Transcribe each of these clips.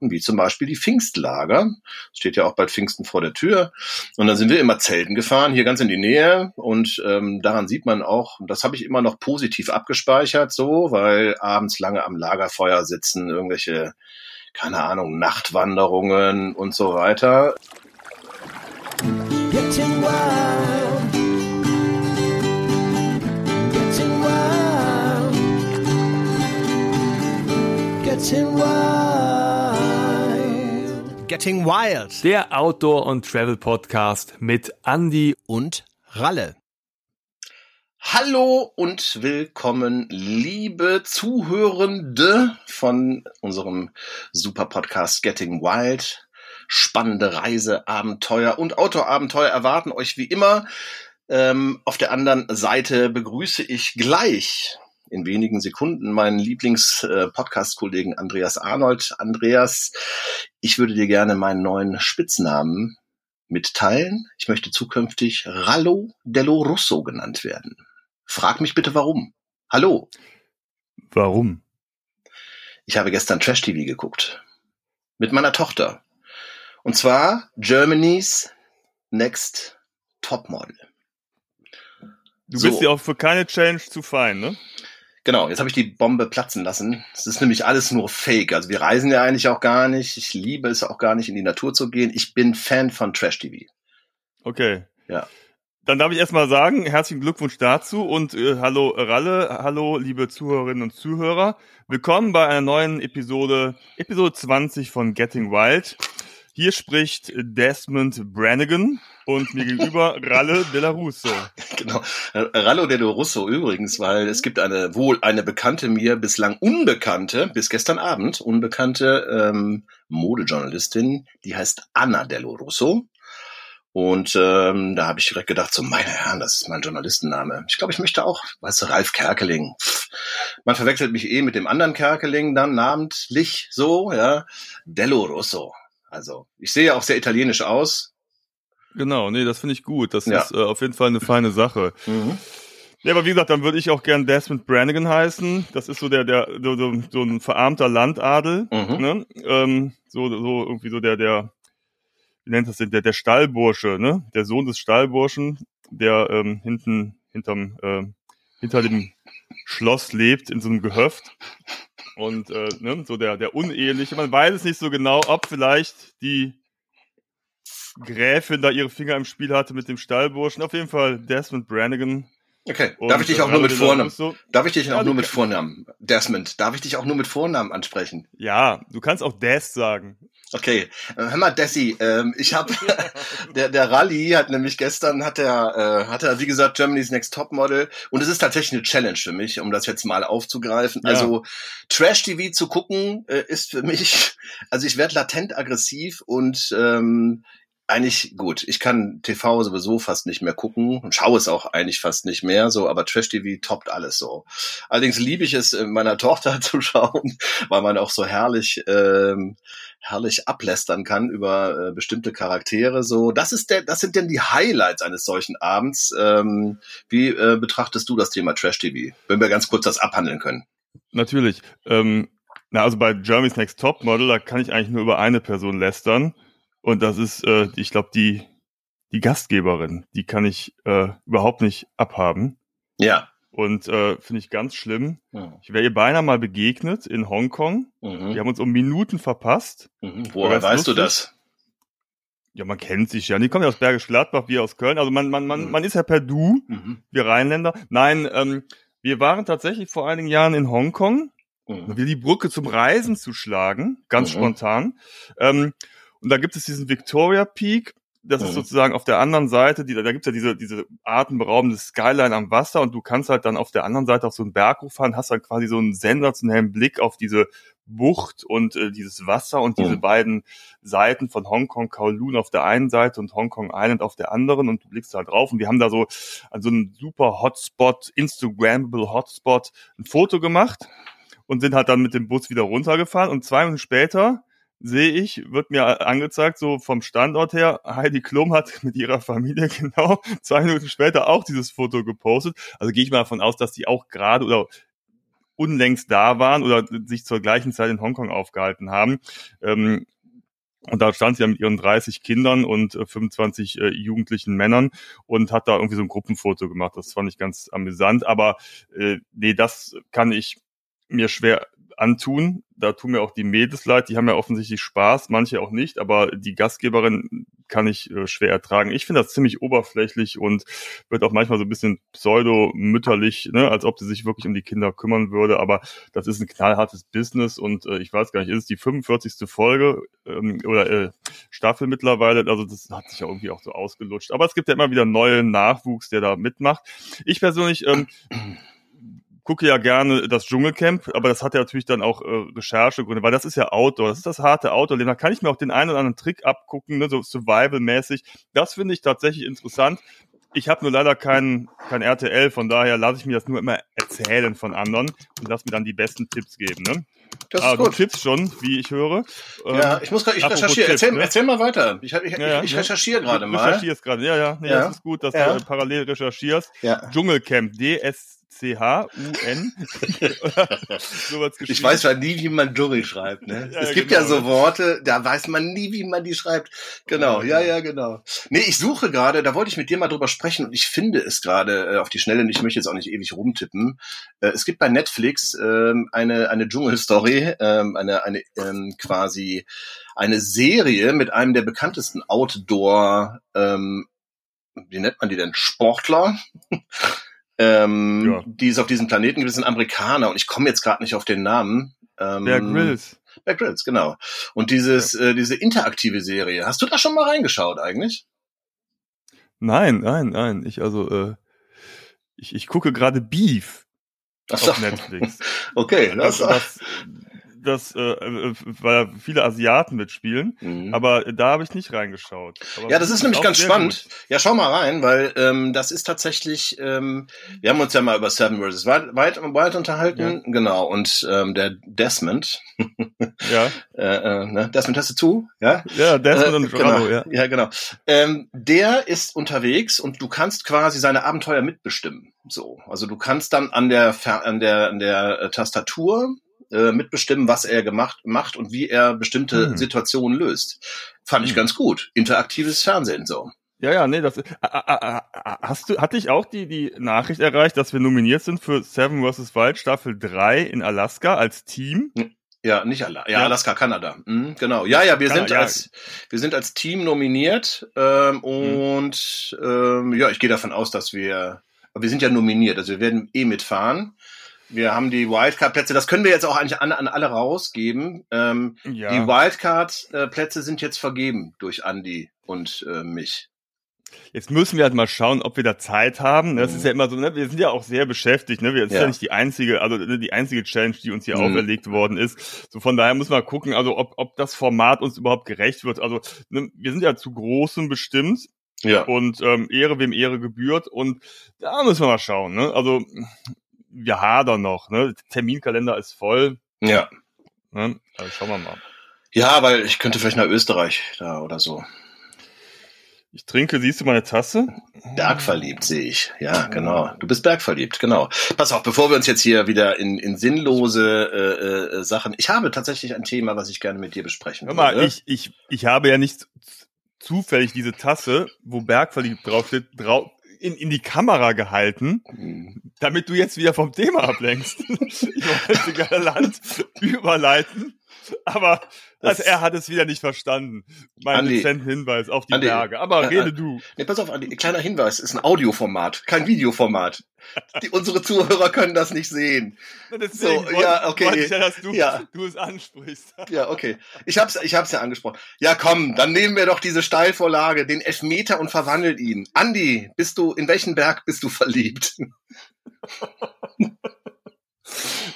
wie zum Beispiel die Pfingstlager. Steht ja auch bald Pfingsten vor der Tür. Und dann sind wir immer Zelten gefahren, hier ganz in die Nähe. Und ähm, daran sieht man auch, das habe ich immer noch positiv abgespeichert, so, weil abends lange am Lagerfeuer sitzen, irgendwelche, keine Ahnung, Nachtwanderungen und so weiter. Getting wild. Getting wild. Getting wild. Getting wild. Der Outdoor- und Travel-Podcast mit Andy und Ralle. Hallo und willkommen, liebe Zuhörende von unserem super Podcast Getting Wild spannende Reise, Abenteuer und Outdoor-Abenteuer erwarten euch wie immer. Ähm, auf der anderen Seite begrüße ich gleich in wenigen Sekunden meinen Lieblings-Podcast-Kollegen Andreas Arnold. Andreas, ich würde dir gerne meinen neuen Spitznamen mitteilen. Ich möchte zukünftig Rallo dello Russo genannt werden. Frag mich bitte warum. Hallo. Warum? Ich habe gestern Trash TV geguckt. Mit meiner Tochter. Und zwar Germany's Next Topmodel. Du so. bist ja auch für keine Challenge zu fein, ne? Genau, jetzt habe ich die Bombe platzen lassen. Es ist nämlich alles nur Fake. Also wir reisen ja eigentlich auch gar nicht. Ich liebe es auch gar nicht, in die Natur zu gehen. Ich bin Fan von Trash TV. Okay. Ja. Dann darf ich erstmal sagen, herzlichen Glückwunsch dazu und äh, hallo Ralle, hallo liebe Zuhörerinnen und Zuhörer. Willkommen bei einer neuen Episode, Episode 20 von Getting Wild. Hier spricht Desmond Brannigan und mir gegenüber Ralle Della Russo. Genau, Rallo Della Russo übrigens, weil es gibt eine wohl eine bekannte mir bislang unbekannte, bis gestern Abend unbekannte ähm, Modejournalistin, die heißt Anna Dello Russo. Und ähm, da habe ich direkt gedacht, so meine Herren, das ist mein Journalistenname. Ich glaube, ich möchte auch, weißt du, Ralf Kerkeling. Pff, man verwechselt mich eh mit dem anderen Kerkeling dann namentlich so, ja. Dello Russo. Also, ich sehe ja auch sehr italienisch aus. Genau, nee, das finde ich gut. Das ja. ist äh, auf jeden Fall eine feine Sache. Mhm. Ja, aber wie gesagt, dann würde ich auch gern Desmond Brannigan heißen. Das ist so der, der, so, so, ein verarmter Landadel. Mhm. Ne? Ähm, so, so irgendwie so der, der, wie nennt das denn, der, der Stallbursche, ne? Der Sohn des Stallburschen, der ähm, hinten, hinterm, äh, hinter dem Schloss lebt, in so einem Gehöft und äh, ne, so der, der Uneheliche. Man weiß es nicht so genau, ob vielleicht die Gräfin da ihre Finger im Spiel hatte mit dem Stallburschen. Auf jeden Fall Desmond Brannigan. Okay, und darf ich dich auch nur mit Vornamen? So, darf ich dich ja, auch nur mit Vornamen? Desmond, darf ich dich auch nur mit Vornamen ansprechen? Ja, du kannst auch Des sagen. Okay, äh, hör mal, Desi, ähm, ich habe der der Rally hat nämlich gestern hat er äh, hat er wie gesagt Germany's Next Top Model und es ist tatsächlich eine Challenge für mich, um das jetzt mal aufzugreifen. Ja. Also Trash TV zu gucken äh, ist für mich, also ich werde latent aggressiv und ähm, eigentlich gut. Ich kann TV sowieso fast nicht mehr gucken und schaue es auch eigentlich fast nicht mehr so, aber Trash TV toppt alles so. Allerdings liebe ich es meiner Tochter zu schauen, weil man auch so herrlich ähm, herrlich ablästern kann über äh, bestimmte Charaktere. So, das ist der, das sind denn die Highlights eines solchen Abends. Ähm, wie äh, betrachtest du das Thema Trash TV? Wenn wir ganz kurz das abhandeln können. Natürlich. Ähm, na, also bei Germany's Next Top Model, da kann ich eigentlich nur über eine Person lästern. Und das ist, äh, ich glaube, die, die Gastgeberin. Die kann ich äh, überhaupt nicht abhaben. Ja. Und äh, finde ich ganz schlimm. Mhm. Ich wäre ihr beinahe mal begegnet in Hongkong. Mhm. Wir haben uns um Minuten verpasst. Mhm. Woher weißt lustig. du das? Ja, man kennt sich ja. Die kommen ja aus Bergisch Gladbach, wir aus Köln. Also man, man, man, mhm. man ist ja per Du, mhm. wir Rheinländer. Nein, ähm, wir waren tatsächlich vor einigen Jahren in Hongkong, mhm. um die Brücke zum Reisen zu schlagen, ganz spontan. Ähm, und da gibt es diesen Victoria Peak das mhm. ist sozusagen auf der anderen Seite, die, da gibt's ja diese, diese atemberaubende Skyline am Wasser und du kannst halt dann auf der anderen Seite auf so einen Berg fahren, hast dann quasi so einen sensationellen Blick auf diese Bucht und äh, dieses Wasser und diese mhm. beiden Seiten von Hongkong Kowloon auf der einen Seite und Hongkong Island auf der anderen und du blickst da drauf und wir haben da so an so einem super Hotspot, Instagrammable Hotspot ein Foto gemacht und sind halt dann mit dem Bus wieder runtergefahren und zwei Minuten später sehe ich, wird mir angezeigt, so vom Standort her, Heidi Klum hat mit ihrer Familie genau zwei Minuten später auch dieses Foto gepostet. Also gehe ich mal davon aus, dass die auch gerade oder unlängst da waren oder sich zur gleichen Zeit in Hongkong aufgehalten haben. Ähm, und da stand sie ja mit ihren 30 Kindern und äh, 25 äh, jugendlichen Männern und hat da irgendwie so ein Gruppenfoto gemacht. Das fand ich ganz amüsant. Aber äh, nee, das kann ich mir schwer antun. Da tun mir auch die Mädels leid, die haben ja offensichtlich Spaß, manche auch nicht, aber die Gastgeberin kann ich äh, schwer ertragen. Ich finde das ziemlich oberflächlich und wird auch manchmal so ein bisschen pseudo-mütterlich, ne, als ob sie sich wirklich um die Kinder kümmern würde, aber das ist ein knallhartes Business und äh, ich weiß gar nicht, ist es die 45. Folge ähm, oder äh, Staffel mittlerweile, also das hat sich ja irgendwie auch so ausgelutscht. Aber es gibt ja immer wieder neuen Nachwuchs, der da mitmacht. Ich persönlich ähm, gucke ja gerne das Dschungelcamp, aber das hat ja natürlich dann auch äh, Recherchegründe, weil das ist ja Outdoor, das ist das harte Outdoor-Leben. Da kann ich mir auch den einen oder anderen Trick abgucken, ne, so Survival-mäßig. Das finde ich tatsächlich interessant. Ich habe nur leider kein, kein RTL, von daher lasse ich mir das nur immer erzählen von anderen und lass mir dann die besten Tipps geben. Ne? Das ah, ist gut. Du tippst schon, wie ich höre. Ja, Ähm, ich muss gerade, ich recherchiere. Tipps, Erzähl, ne? erzähl mal weiter. Ich, ich, Ja, ja, ich ja. recherchiere gerade du mal. recherchierst gerade, ja, ja, nee, Ja. das ist gut, dass Ja. du parallel recherchierst. Ja. Dschungelcamp, D-S-C-H-U-N. geschrieben. Ich weiß ja nie, wie man Dschungel schreibt. Ne? Ja, es gibt genau. ja so Worte, da weiß man nie, wie man die schreibt. Genau, ja, ja, genau. Nee, ich suche gerade, da wollte ich mit dir mal drüber sprechen und ich finde es gerade äh, auf die Schnelle, und ich möchte jetzt auch nicht ewig rumtippen. Äh, es gibt bei Netflix ähm, eine, eine Dschungelstory, ähm, eine, eine ähm, quasi eine Serie mit einem der bekanntesten Outdoor, ähm, wie nennt man die denn, Sportler. Ähm, Ja. Die ist auf diesem Planeten gewesen, Amerikaner, und ich komme jetzt gerade nicht auf den Namen. Ähm, Bear Grylls. Bear Grylls, genau. Und dieses, äh, diese interaktive Serie, hast du da schon mal reingeschaut eigentlich? Nein, nein, nein. Ich also, äh, ich, ich gucke gerade Beef Ach so. auf Netflix. Okay, das, Also das, das, äh, äh, weil viele Asiaten mitspielen, Mhm. aber da habe ich nicht reingeschaut. Aber Ja, das ist nämlich ganz spannend. gut. Ja, schau mal rein, weil ähm, das ist tatsächlich, ähm, wir haben uns ja mal über Seven vs. Wild, Wild, unterhalten, genau, und ähm, der Desmond, Ja, äh, äh, ne? Desmond, hast du zu? Ja? ja, Desmond und Äh, Jorano, genau. ja. ja, genau. Ähm, der ist unterwegs und du kannst quasi seine Abenteuer mitbestimmen. So, also du kannst dann an der an der an der äh, Tastatur äh, mitbestimmen, was er gemacht macht und wie er bestimmte Hm. Situationen löst. Fand ich Hm. ganz gut. Interaktives Fernsehen so. Ja, ja, nee, das ah, ah, ah, hast du hatte ich auch die die Nachricht erreicht, dass wir nominiert sind für Seven vs. Wild Staffel 3 in Alaska als Team? Ja, nicht Alaska, ja, Ja. Alaska, Kanada. Mhm, genau. Ja, ja, wir Kanada, sind ja. als wir sind als Team nominiert ähm, und ähm, ja, ich gehe davon aus, dass wir aber wir sind ja nominiert, also wir werden eh mitfahren. Wir haben die Wildcard-Plätze, das können wir jetzt auch eigentlich an, an alle rausgeben. Ähm, Ja. Die Wildcard-Plätze sind jetzt vergeben durch Andy und äh, mich. Jetzt müssen wir halt mal schauen, ob wir da Zeit haben. Das Mhm. ist ja immer so, ne? wir sind ja auch sehr beschäftigt. Ne? Wir ist Ja. ja nicht die einzige, also ne, die einzige Challenge, die uns hier Mhm. auferlegt worden ist. So von daher müssen wir gucken, also ob, ob das Format uns überhaupt gerecht wird. Also ne, wir sind ja zu großem bestimmt Ja. und ähm, Ehre wem Ehre gebührt und da müssen wir mal schauen. Ne? Also wir hadern noch. Ne? Terminkalender ist voll. Ja. Ne? Also schauen wir mal. Ja, weil ich könnte vielleicht nach Österreich da oder so. Ich trinke, siehst du meine Tasse? Bergverliebt sehe ich. Ja, genau. Du bist bergverliebt, genau. Pass auf, bevor wir uns jetzt hier wieder in, in sinnlose äh, äh, Sachen. Ich habe tatsächlich ein Thema, was ich gerne mit dir besprechen Hör mal, würde. ich, ich, ich habe ja nicht zufällig diese Tasse, wo Bergverliebt draufsteht, drau in, in die Kamera gehalten, Hm. damit du jetzt wieder vom Thema ablenkst. ich wollte galant überleiten, aber also er hat es wieder nicht verstanden. Mein Andi, dezenten Hinweis auf die Andi, Berge. Aber äh, rede äh, du. Nee, pass auf, Andi, kleiner Hinweis, ist ein Audioformat, kein Videoformat. Die, unsere Zuhörer können das nicht sehen. Deswegen so, ja, okay. ich ja, dass du, Ja. du es ansprichst. Ja, okay. Ich hab's, ich hab's ja angesprochen. Ja, komm, dann nehmen wir doch diese Steilvorlage, den Elfmeter und verwandelt ihn. Andi, bist du, in welchen Berg bist du verliebt?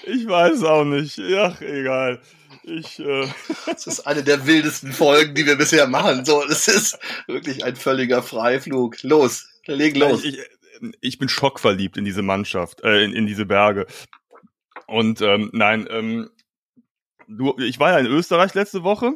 Ich weiß auch nicht. Ach, egal. Ich, äh, Das ist eine der wildesten Folgen, die wir bisher machen. So, das ist wirklich ein völliger Freiflug. Los, leg los. Ich, ich, bin schockverliebt in diese Mannschaft, äh, in, in diese Berge. Und ähm, nein, ähm, du, ich war ja in Österreich letzte Woche.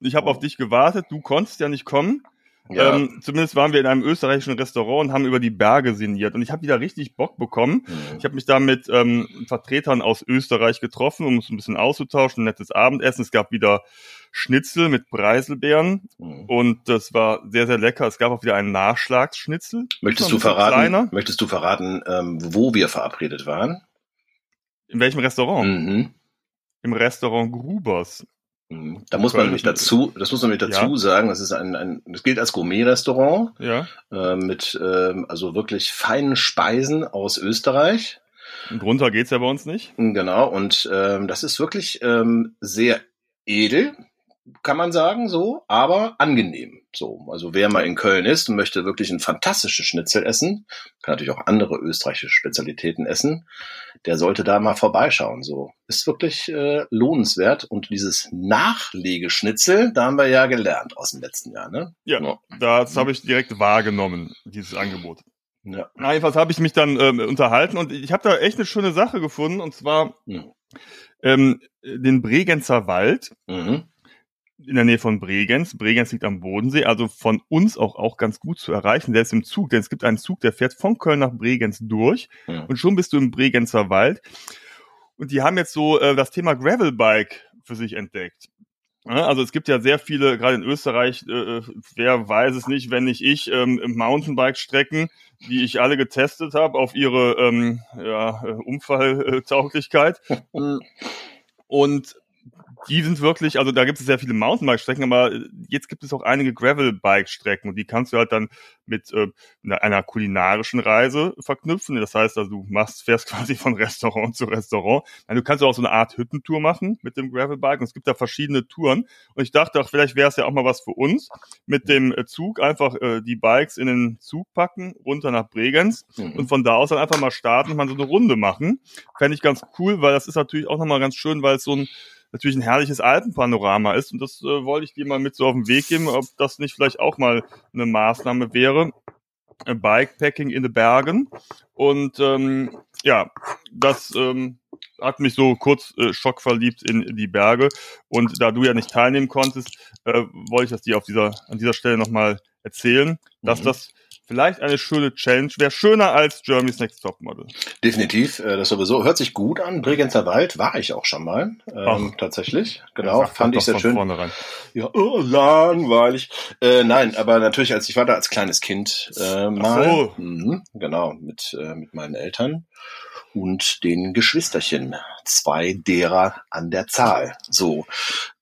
Ich habe Oh. auf dich gewartet. Du konntest ja nicht kommen. Ja. Ähm, zumindest waren wir in einem österreichischen Restaurant und haben über die Berge sinniert. Und ich habe wieder richtig Bock bekommen. Mhm. Ich habe mich da mit ähm, Vertretern aus Österreich getroffen, um uns ein bisschen auszutauschen, ein nettes Abendessen. Es gab wieder Schnitzel mit Preiselbeeren mhm. und das war sehr, sehr lecker. Es gab auch wieder einen Nachschlagsschnitzel. Möchtest du verraten, kleiner. möchtest du verraten, ähm, wo wir verabredet waren? In welchem Restaurant? Mhm. Im Restaurant Grubers. Mhm. Da muss man nämlich dazu, das muss man nämlich dazu ja. sagen, das ist ein, ein, das gilt als Gourmet-Restaurant ja. äh, mit ähm, also wirklich feinen Speisen aus Österreich. Drunter geht's ja bei uns nicht. Genau, und ähm, das ist wirklich ähm, sehr edel kann man sagen, so, aber angenehm. So, also wer mal in Köln ist und möchte wirklich ein fantastisches Schnitzel essen, kann natürlich auch andere österreichische Spezialitäten essen, der sollte da mal vorbeischauen. So, ist wirklich äh, lohnenswert. Und dieses Nachlegeschnitzel, da haben wir ja gelernt aus dem letzten Jahr, ne? Ja, ja. das habe ich direkt wahrgenommen, dieses Angebot. Ja. Na, jedenfalls habe ich mich dann ähm, unterhalten und ich habe da echt eine schöne Sache gefunden und zwar mhm. ähm, den Bregenzer Wald. Mhm in der Nähe von Bregenz. Bregenz liegt am Bodensee, also von uns auch, auch ganz gut zu erreichen, selbst im Zug, denn es gibt einen Zug, der fährt von Köln nach Bregenz durch ja. und schon bist du im Bregenzer Wald. Und die haben jetzt so äh, das Thema Gravelbike für sich entdeckt. Ja, also es gibt ja sehr viele, gerade in Österreich, äh, äh wer weiß es nicht, wenn nicht ich, ähm, Mountainbike-Strecken, die ich alle getestet habe auf ihre ähm, ja, äh, Unfalltauglichkeit. Und die sind wirklich, also da gibt es sehr viele Mountainbike-Strecken, aber jetzt gibt es auch einige Gravel-Bike-Strecken und die kannst du halt dann mit äh, einer kulinarischen Reise verknüpfen. Das heißt, also du machst, fährst quasi von Restaurant zu Restaurant. Nein, du kannst auch so eine Art Hüttentour machen mit dem Gravel-Bike und es gibt da verschiedene Touren. Und ich dachte auch, vielleicht wäre es ja auch mal was für uns, mit dem äh, Zug einfach äh, die Bikes in den Zug packen, runter nach Bregenz mhm. und von da aus dann einfach mal starten und mal so eine Runde machen. Fände ich ganz cool, weil das ist natürlich auch nochmal ganz schön, weil es so ein natürlich ein herrliches Alpenpanorama ist. Und das äh, wollte ich dir mal mit so auf den Weg geben, ob das nicht vielleicht auch mal eine Maßnahme wäre. Äh, Bikepacking in den Bergen. Und ähm, ja, das ähm, hat mich so kurz äh, schockverliebt in die Berge. Und da du ja nicht teilnehmen konntest, äh, wollte ich das dir auf dieser, an dieser Stelle nochmal erzählen, dass mhm. das vielleicht eine schöne Challenge wäre. Schöner als Germany's Next Topmodel. Definitiv, äh, das sowieso. Hört sich gut an. Bregenzer Wald war ich auch schon mal. Ähm, tatsächlich. Genau, fand ich sehr schön. Ja, oh, langweilig. Äh, nein, aber natürlich, als ich war da als kleines Kind äh, mal. So. Mhm, genau, mit, äh, mit meinen Eltern und den Geschwisterchen. Zwei derer an der Zahl. So.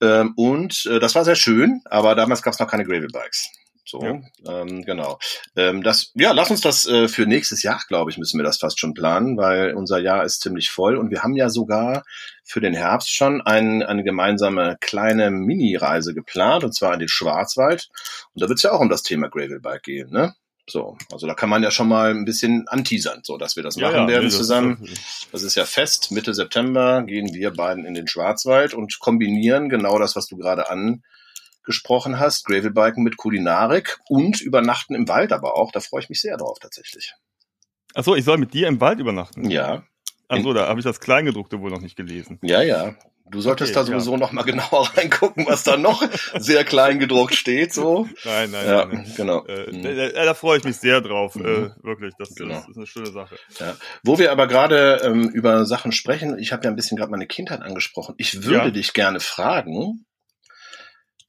Ähm, und äh, das war sehr schön, aber damals gab es noch keine Gravel Bikes. So, ja. ähm, genau. Ähm, das, ja, lass uns das äh, für nächstes Jahr, glaube ich, müssen wir das fast schon planen, weil unser Jahr ist ziemlich voll und wir haben ja sogar für den Herbst schon ein, eine gemeinsame kleine Mini-Reise geplant und zwar in den Schwarzwald. Und da wird es ja auch um das Thema Gravelbike gehen, ne? So, also da kann man ja schon mal ein bisschen anteasern, so dass wir das machen ja, werden nee, zusammen. Das, das ist ja fest. Mitte September gehen wir beiden in den Schwarzwald und kombinieren genau das, was du gerade an gesprochen hast, Gravelbiken mit Kulinarik und Übernachten im Wald aber auch. Da freue ich mich sehr drauf tatsächlich. Achso, ich soll mit dir im Wald übernachten? Ja. Achso, da habe ich das Kleingedruckte wohl noch nicht gelesen. Ja, ja. Du solltest okay, da sowieso ja. noch mal genauer reingucken, was da noch sehr klein gedruckt steht. So. Nein, nein, ja, nein. Genau. Äh, mhm. da, da, freue ich mich sehr drauf. Mhm. Äh, wirklich, das, genau. das, ist eine schöne Sache. Ja. Wo wir aber gerade ähm, über Sachen sprechen, ich habe ja ein bisschen gerade meine Kindheit angesprochen. Ich würde dich gerne fragen,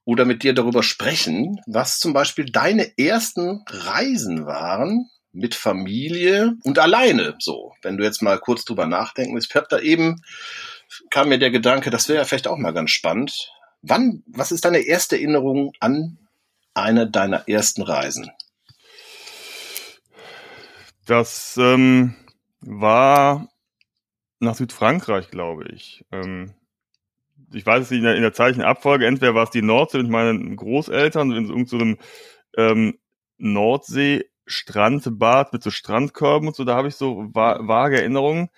oder mit dir darüber sprechen, was zum Beispiel deine ersten Reisen waren mit Familie und alleine. So, wenn du jetzt mal kurz drüber nachdenken willst. Ich da eben kam mir der Gedanke, das wäre ja vielleicht auch mal ganz spannend. Wann, was ist deine erste Erinnerung an eine deiner ersten Reisen? Das ähm, war nach Südfrankreich, glaube ich. Ähm, ich weiß es nicht in der, in der zeitlichen Abfolge, entweder war es die Nordsee mit meinen Großeltern in irgendeinem so ähm, Nordsee-Strandbad mit so Strandkörben und so, da habe ich so va vage Erinnerungen.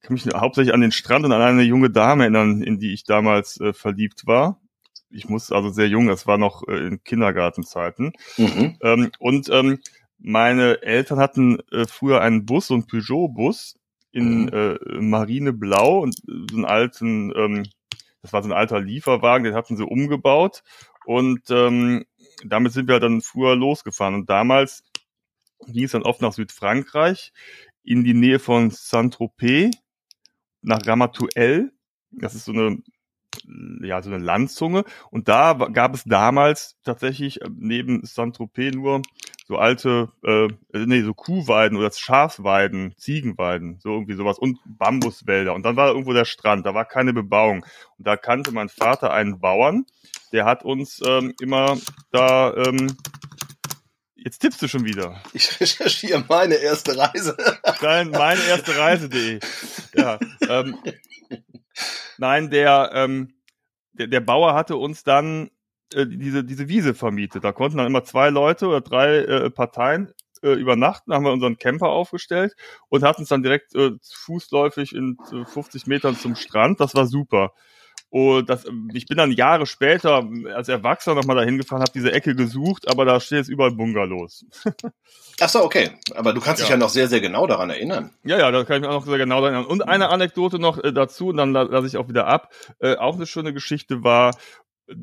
Ich kann mich hauptsächlich an den Strand und an eine junge Dame erinnern, in die ich damals äh, verliebt war. Ich muss also sehr jung, das war noch äh, in Kindergartenzeiten. Mhm. Ähm, und ähm, meine Eltern hatten äh, früher einen Bus, so einen Peugeot-Bus in mhm. äh, Marineblau und so einen alten ähm, das war so ein alter Lieferwagen, den hatten sie umgebaut Und ähm, damit sind wir dann früher losgefahren. Und damals ging es dann oft nach Südfrankreich, in die Nähe von Saint-Tropez, nach Ramatuelle. Das ist so eine ja, so eine Landzunge. Und da gab es damals tatsächlich äh, neben Saint-Tropez nur so alte, äh, nee, so Kuhweiden oder Schafweiden, Ziegenweiden, so irgendwie sowas und Bambuswälder. Und dann war irgendwo der Strand, da war keine Bebauung. Und da kannte mein Vater einen Bauern, der hat uns ähm, immer da, ähm, jetzt tippst du schon wieder. Ich recherchiere meine erste Reise. Dein, meine erste Reise.de. Ja, ähm, Nein, der, ähm, der, der Bauer hatte uns dann äh, diese, diese Wiese vermietet. Da konnten dann immer zwei Leute oder drei äh, Parteien äh, übernachten, haben wir unseren Camper aufgestellt und hatten es dann direkt äh, fußläufig in äh, 50 Metern zum Strand. Das war super. Und das, ich bin dann Jahre später als Erwachsener nochmal dahin gefahren, habe diese Ecke gesucht, aber da steht jetzt überall Bungalows. Ach so, okay. Aber du kannst ja. dich ja noch sehr, sehr genau daran erinnern. Ja, ja, da kann ich mich auch noch sehr genau daran erinnern. Und eine Anekdote noch äh, dazu, und dann lasse ich auch wieder ab. Äh, auch eine schöne Geschichte war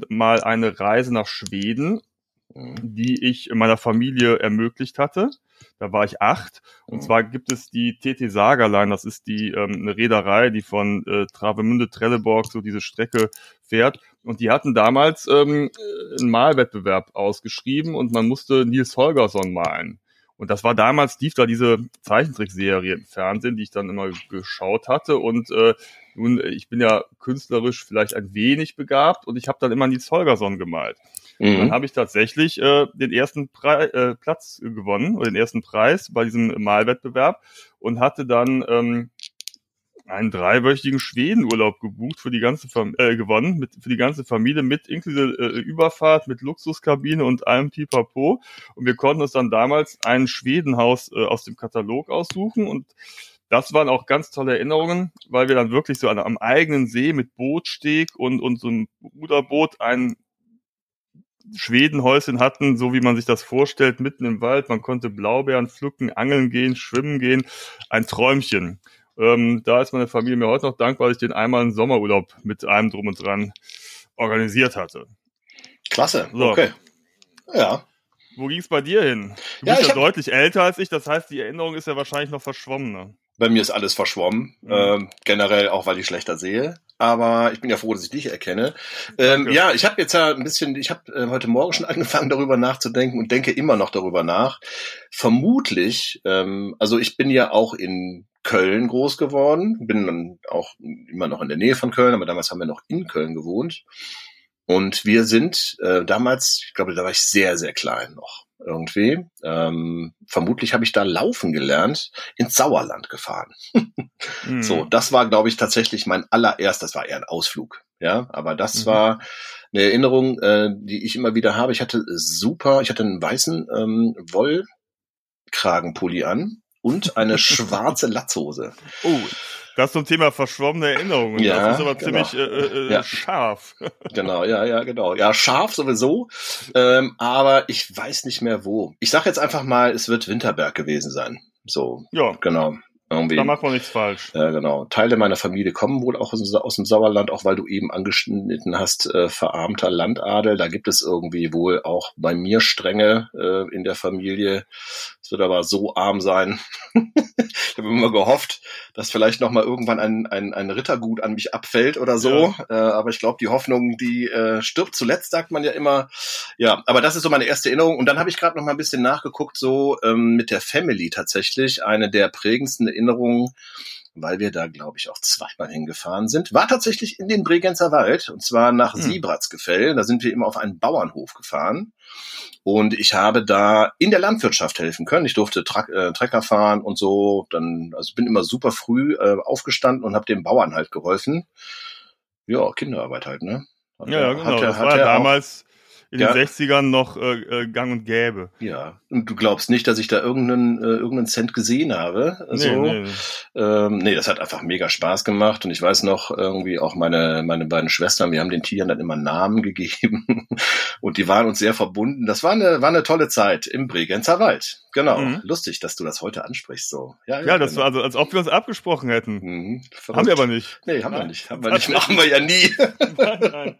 mal eine Reise nach Schweden, die ich meiner Familie ermöglicht hatte. Da war ich acht. Und mhm. zwar gibt es die TT Sagerline, das ist die ähm, eine Reederei, die von äh, Travemünde Trelleborg so diese Strecke fährt. Und die hatten damals ähm, einen Malwettbewerb ausgeschrieben und man musste Nils Holgersson malen. Und das war damals, lief da diese Zeichentrickserie im Fernsehen, die ich dann immer geschaut hatte. Und äh, nun, ich bin ja künstlerisch vielleicht ein wenig begabt und ich habe dann immer Nils Holgersson gemalt. Mhm. dann habe ich tatsächlich äh, den ersten Pre äh, Platz gewonnen oder den ersten Preis bei diesem Malwettbewerb und hatte dann ähm, einen dreiwöchigen Schwedenurlaub gebucht für die ganze Fam äh, gewonnen mit für die ganze Familie mit inklusive äh, Überfahrt mit Luxuskabine und allem Pipapo und wir konnten uns dann damals ein Schwedenhaus äh, aus dem Katalog aussuchen und das waren auch ganz tolle Erinnerungen, weil wir dann wirklich so an, am eigenen See mit Bootsteg und, und so einem Ruderboot ein Schwedenhäuschen hatten, so wie man sich das vorstellt, mitten im Wald. Man konnte Blaubeeren pflücken, angeln gehen, schwimmen gehen. Ein Träumchen. Ähm, da ist meine Familie mir heute noch dankbar, dass ich den einmal einen Sommerurlaub mit einem drum und dran organisiert hatte. Klasse, so. okay. Ja. Wo ging es bei dir hin? Du ja, bist ja deutlich älter als ich, das heißt, die Erinnerung ist ja wahrscheinlich noch verschwommener. Bei mir ist alles verschwommen, mhm. ähm, generell auch, weil ich schlechter sehe. Aber ich bin ja froh, dass ich dich erkenne. Ähm, ja, ich habe jetzt ja ein bisschen, ich habe äh, heute Morgen schon angefangen, darüber nachzudenken und denke immer noch darüber nach. Vermutlich, ähm, also ich bin ja auch in Köln groß geworden, bin dann auch immer noch in der Nähe von Köln, aber damals haben wir noch in Köln gewohnt. Und wir sind äh, damals, ich glaube, da war ich sehr, sehr klein noch irgendwie. Ähm, vermutlich habe ich da laufen gelernt, ins Sauerland gefahren. mhm. So, das war, glaube ich, tatsächlich mein allererster, das war eher ein Ausflug, ja, aber das mhm. war eine Erinnerung, äh, die ich immer wieder habe. Ich hatte super, ich hatte einen weißen ähm, Wollkragenpulli an und eine schwarze Latzhose. Oh, das zum Thema verschwommene Erinnerungen. Ja, das ist aber genau. ziemlich äh, äh, ja. scharf. Genau, ja, ja, genau. Ja, scharf sowieso, ähm, aber ich weiß nicht mehr wo. Ich sag jetzt einfach mal, es wird Winterberg gewesen sein. So, ja. genau. Irgendwie. Da macht man nichts falsch. Ja, genau. Teile meiner Familie kommen wohl auch aus, aus dem Sauerland, auch weil du eben angeschnitten hast, äh, verarmter Landadel. Da gibt es irgendwie wohl auch bei mir Stränge äh, in der Familie. Es wird aber so arm sein. ich habe immer gehofft, dass vielleicht noch mal irgendwann ein, ein, ein Rittergut an mich abfällt oder so. Ja. Äh, aber ich glaube, die Hoffnung, die äh, stirbt zuletzt, sagt man ja immer. Ja, aber das ist so meine erste Erinnerung. Und dann habe ich gerade noch mal ein bisschen nachgeguckt, so ähm, mit der Family tatsächlich. Eine der prägendsten Erinnerungen weil wir da, glaube ich, auch zweimal hingefahren sind, war tatsächlich in den Bregenzer Wald, und zwar nach hm. Siebratsgefell. Da sind wir immer auf einen Bauernhof gefahren. Und ich habe da in der Landwirtschaft helfen können. Ich durfte Tra äh, Trecker fahren und so. Dann, also bin immer super früh äh, aufgestanden und habe dem Bauern halt geholfen. Ja, Kinderarbeit halt, ne? Hat ja, ja, genau. Hat das war ja damals in ja. den 60ern noch äh, äh, gang und gäbe. Ja, und du glaubst nicht, dass ich da irgendeinen, äh, irgendeinen Cent gesehen habe. Also, nee, nee. Ähm, nee, das hat einfach mega Spaß gemacht. Und ich weiß noch, irgendwie auch meine, meine beiden Schwestern, wir haben den Tieren dann immer Namen gegeben. und Und die waren uns sehr verbunden. Das war eine, war eine tolle Zeit im Bregenzer Wald. Genau. Mhm. Lustig, dass du das heute ansprichst. So. Ja, ja, ja das genau. war also, als ob wir uns abgesprochen hätten. Mhm, haben wir aber nicht. Nee, haben nein. wir nicht. Haben wir nicht. Machen wir ja nie. nein, nein.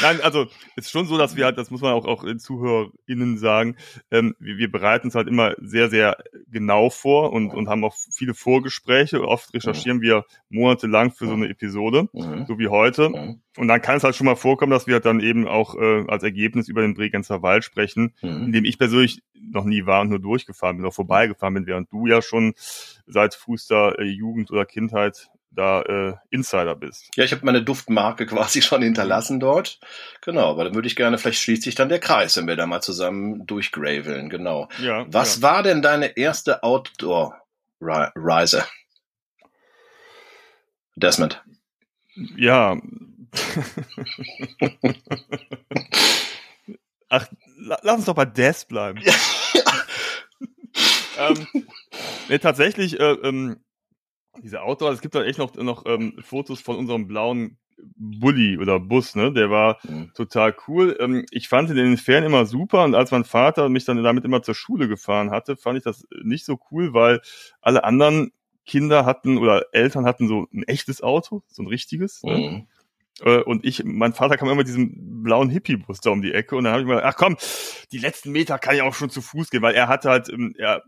nein, also ist schon so, dass wir halt, das muss man auch, auch den ZuhörerInnen sagen, ähm, wir, wir bereiten es halt immer sehr, sehr genau vor und, und haben auch viele Vorgespräche. Oft recherchieren wir monatelang für so eine Episode, mhm. so wie heute. Mhm. Und dann kann es halt schon mal vorkommen, dass wir dann eben auch äh, als Ergebnis über den Bregenzer Wald sprechen, mhm. in dem ich persönlich noch nie war und nur durchgefahren bin, noch vorbeigefahren bin, während du ja schon seit frühester äh, Jugend oder Kindheit da äh, Insider bist. Ja, ich habe meine Duftmarke quasi schon hinterlassen dort. Genau, aber dann würde ich gerne, vielleicht schließt sich dann der Kreis, wenn wir da mal zusammen durchgraveln, genau. Ja, Was ja. war denn deine erste Outdoor-Reise? Desmond. Ja, Ach, lass uns doch bei Death bleiben. ähm, nee, tatsächlich, äh, ähm, diese Outdoor, es gibt da echt noch, noch ähm, Fotos von unserem blauen Bulli oder Bus, ne? Der war mhm. total cool. Ähm, ich fand ihn in den Ferien immer super und als mein Vater mich dann damit immer zur Schule gefahren hatte, fand ich das nicht so cool, weil alle anderen Kinder hatten oder Eltern hatten so ein echtes Auto, so ein richtiges. Ne? Mhm. Äh, und ich, mein Vater kam immer mit diesem blauen Hippie-Bus da um die Ecke und dann habe ich mir gedacht, ach komm, die letzten Meter kann ich auch schon zu Fuß gehen, weil er hatte halt, ähm, er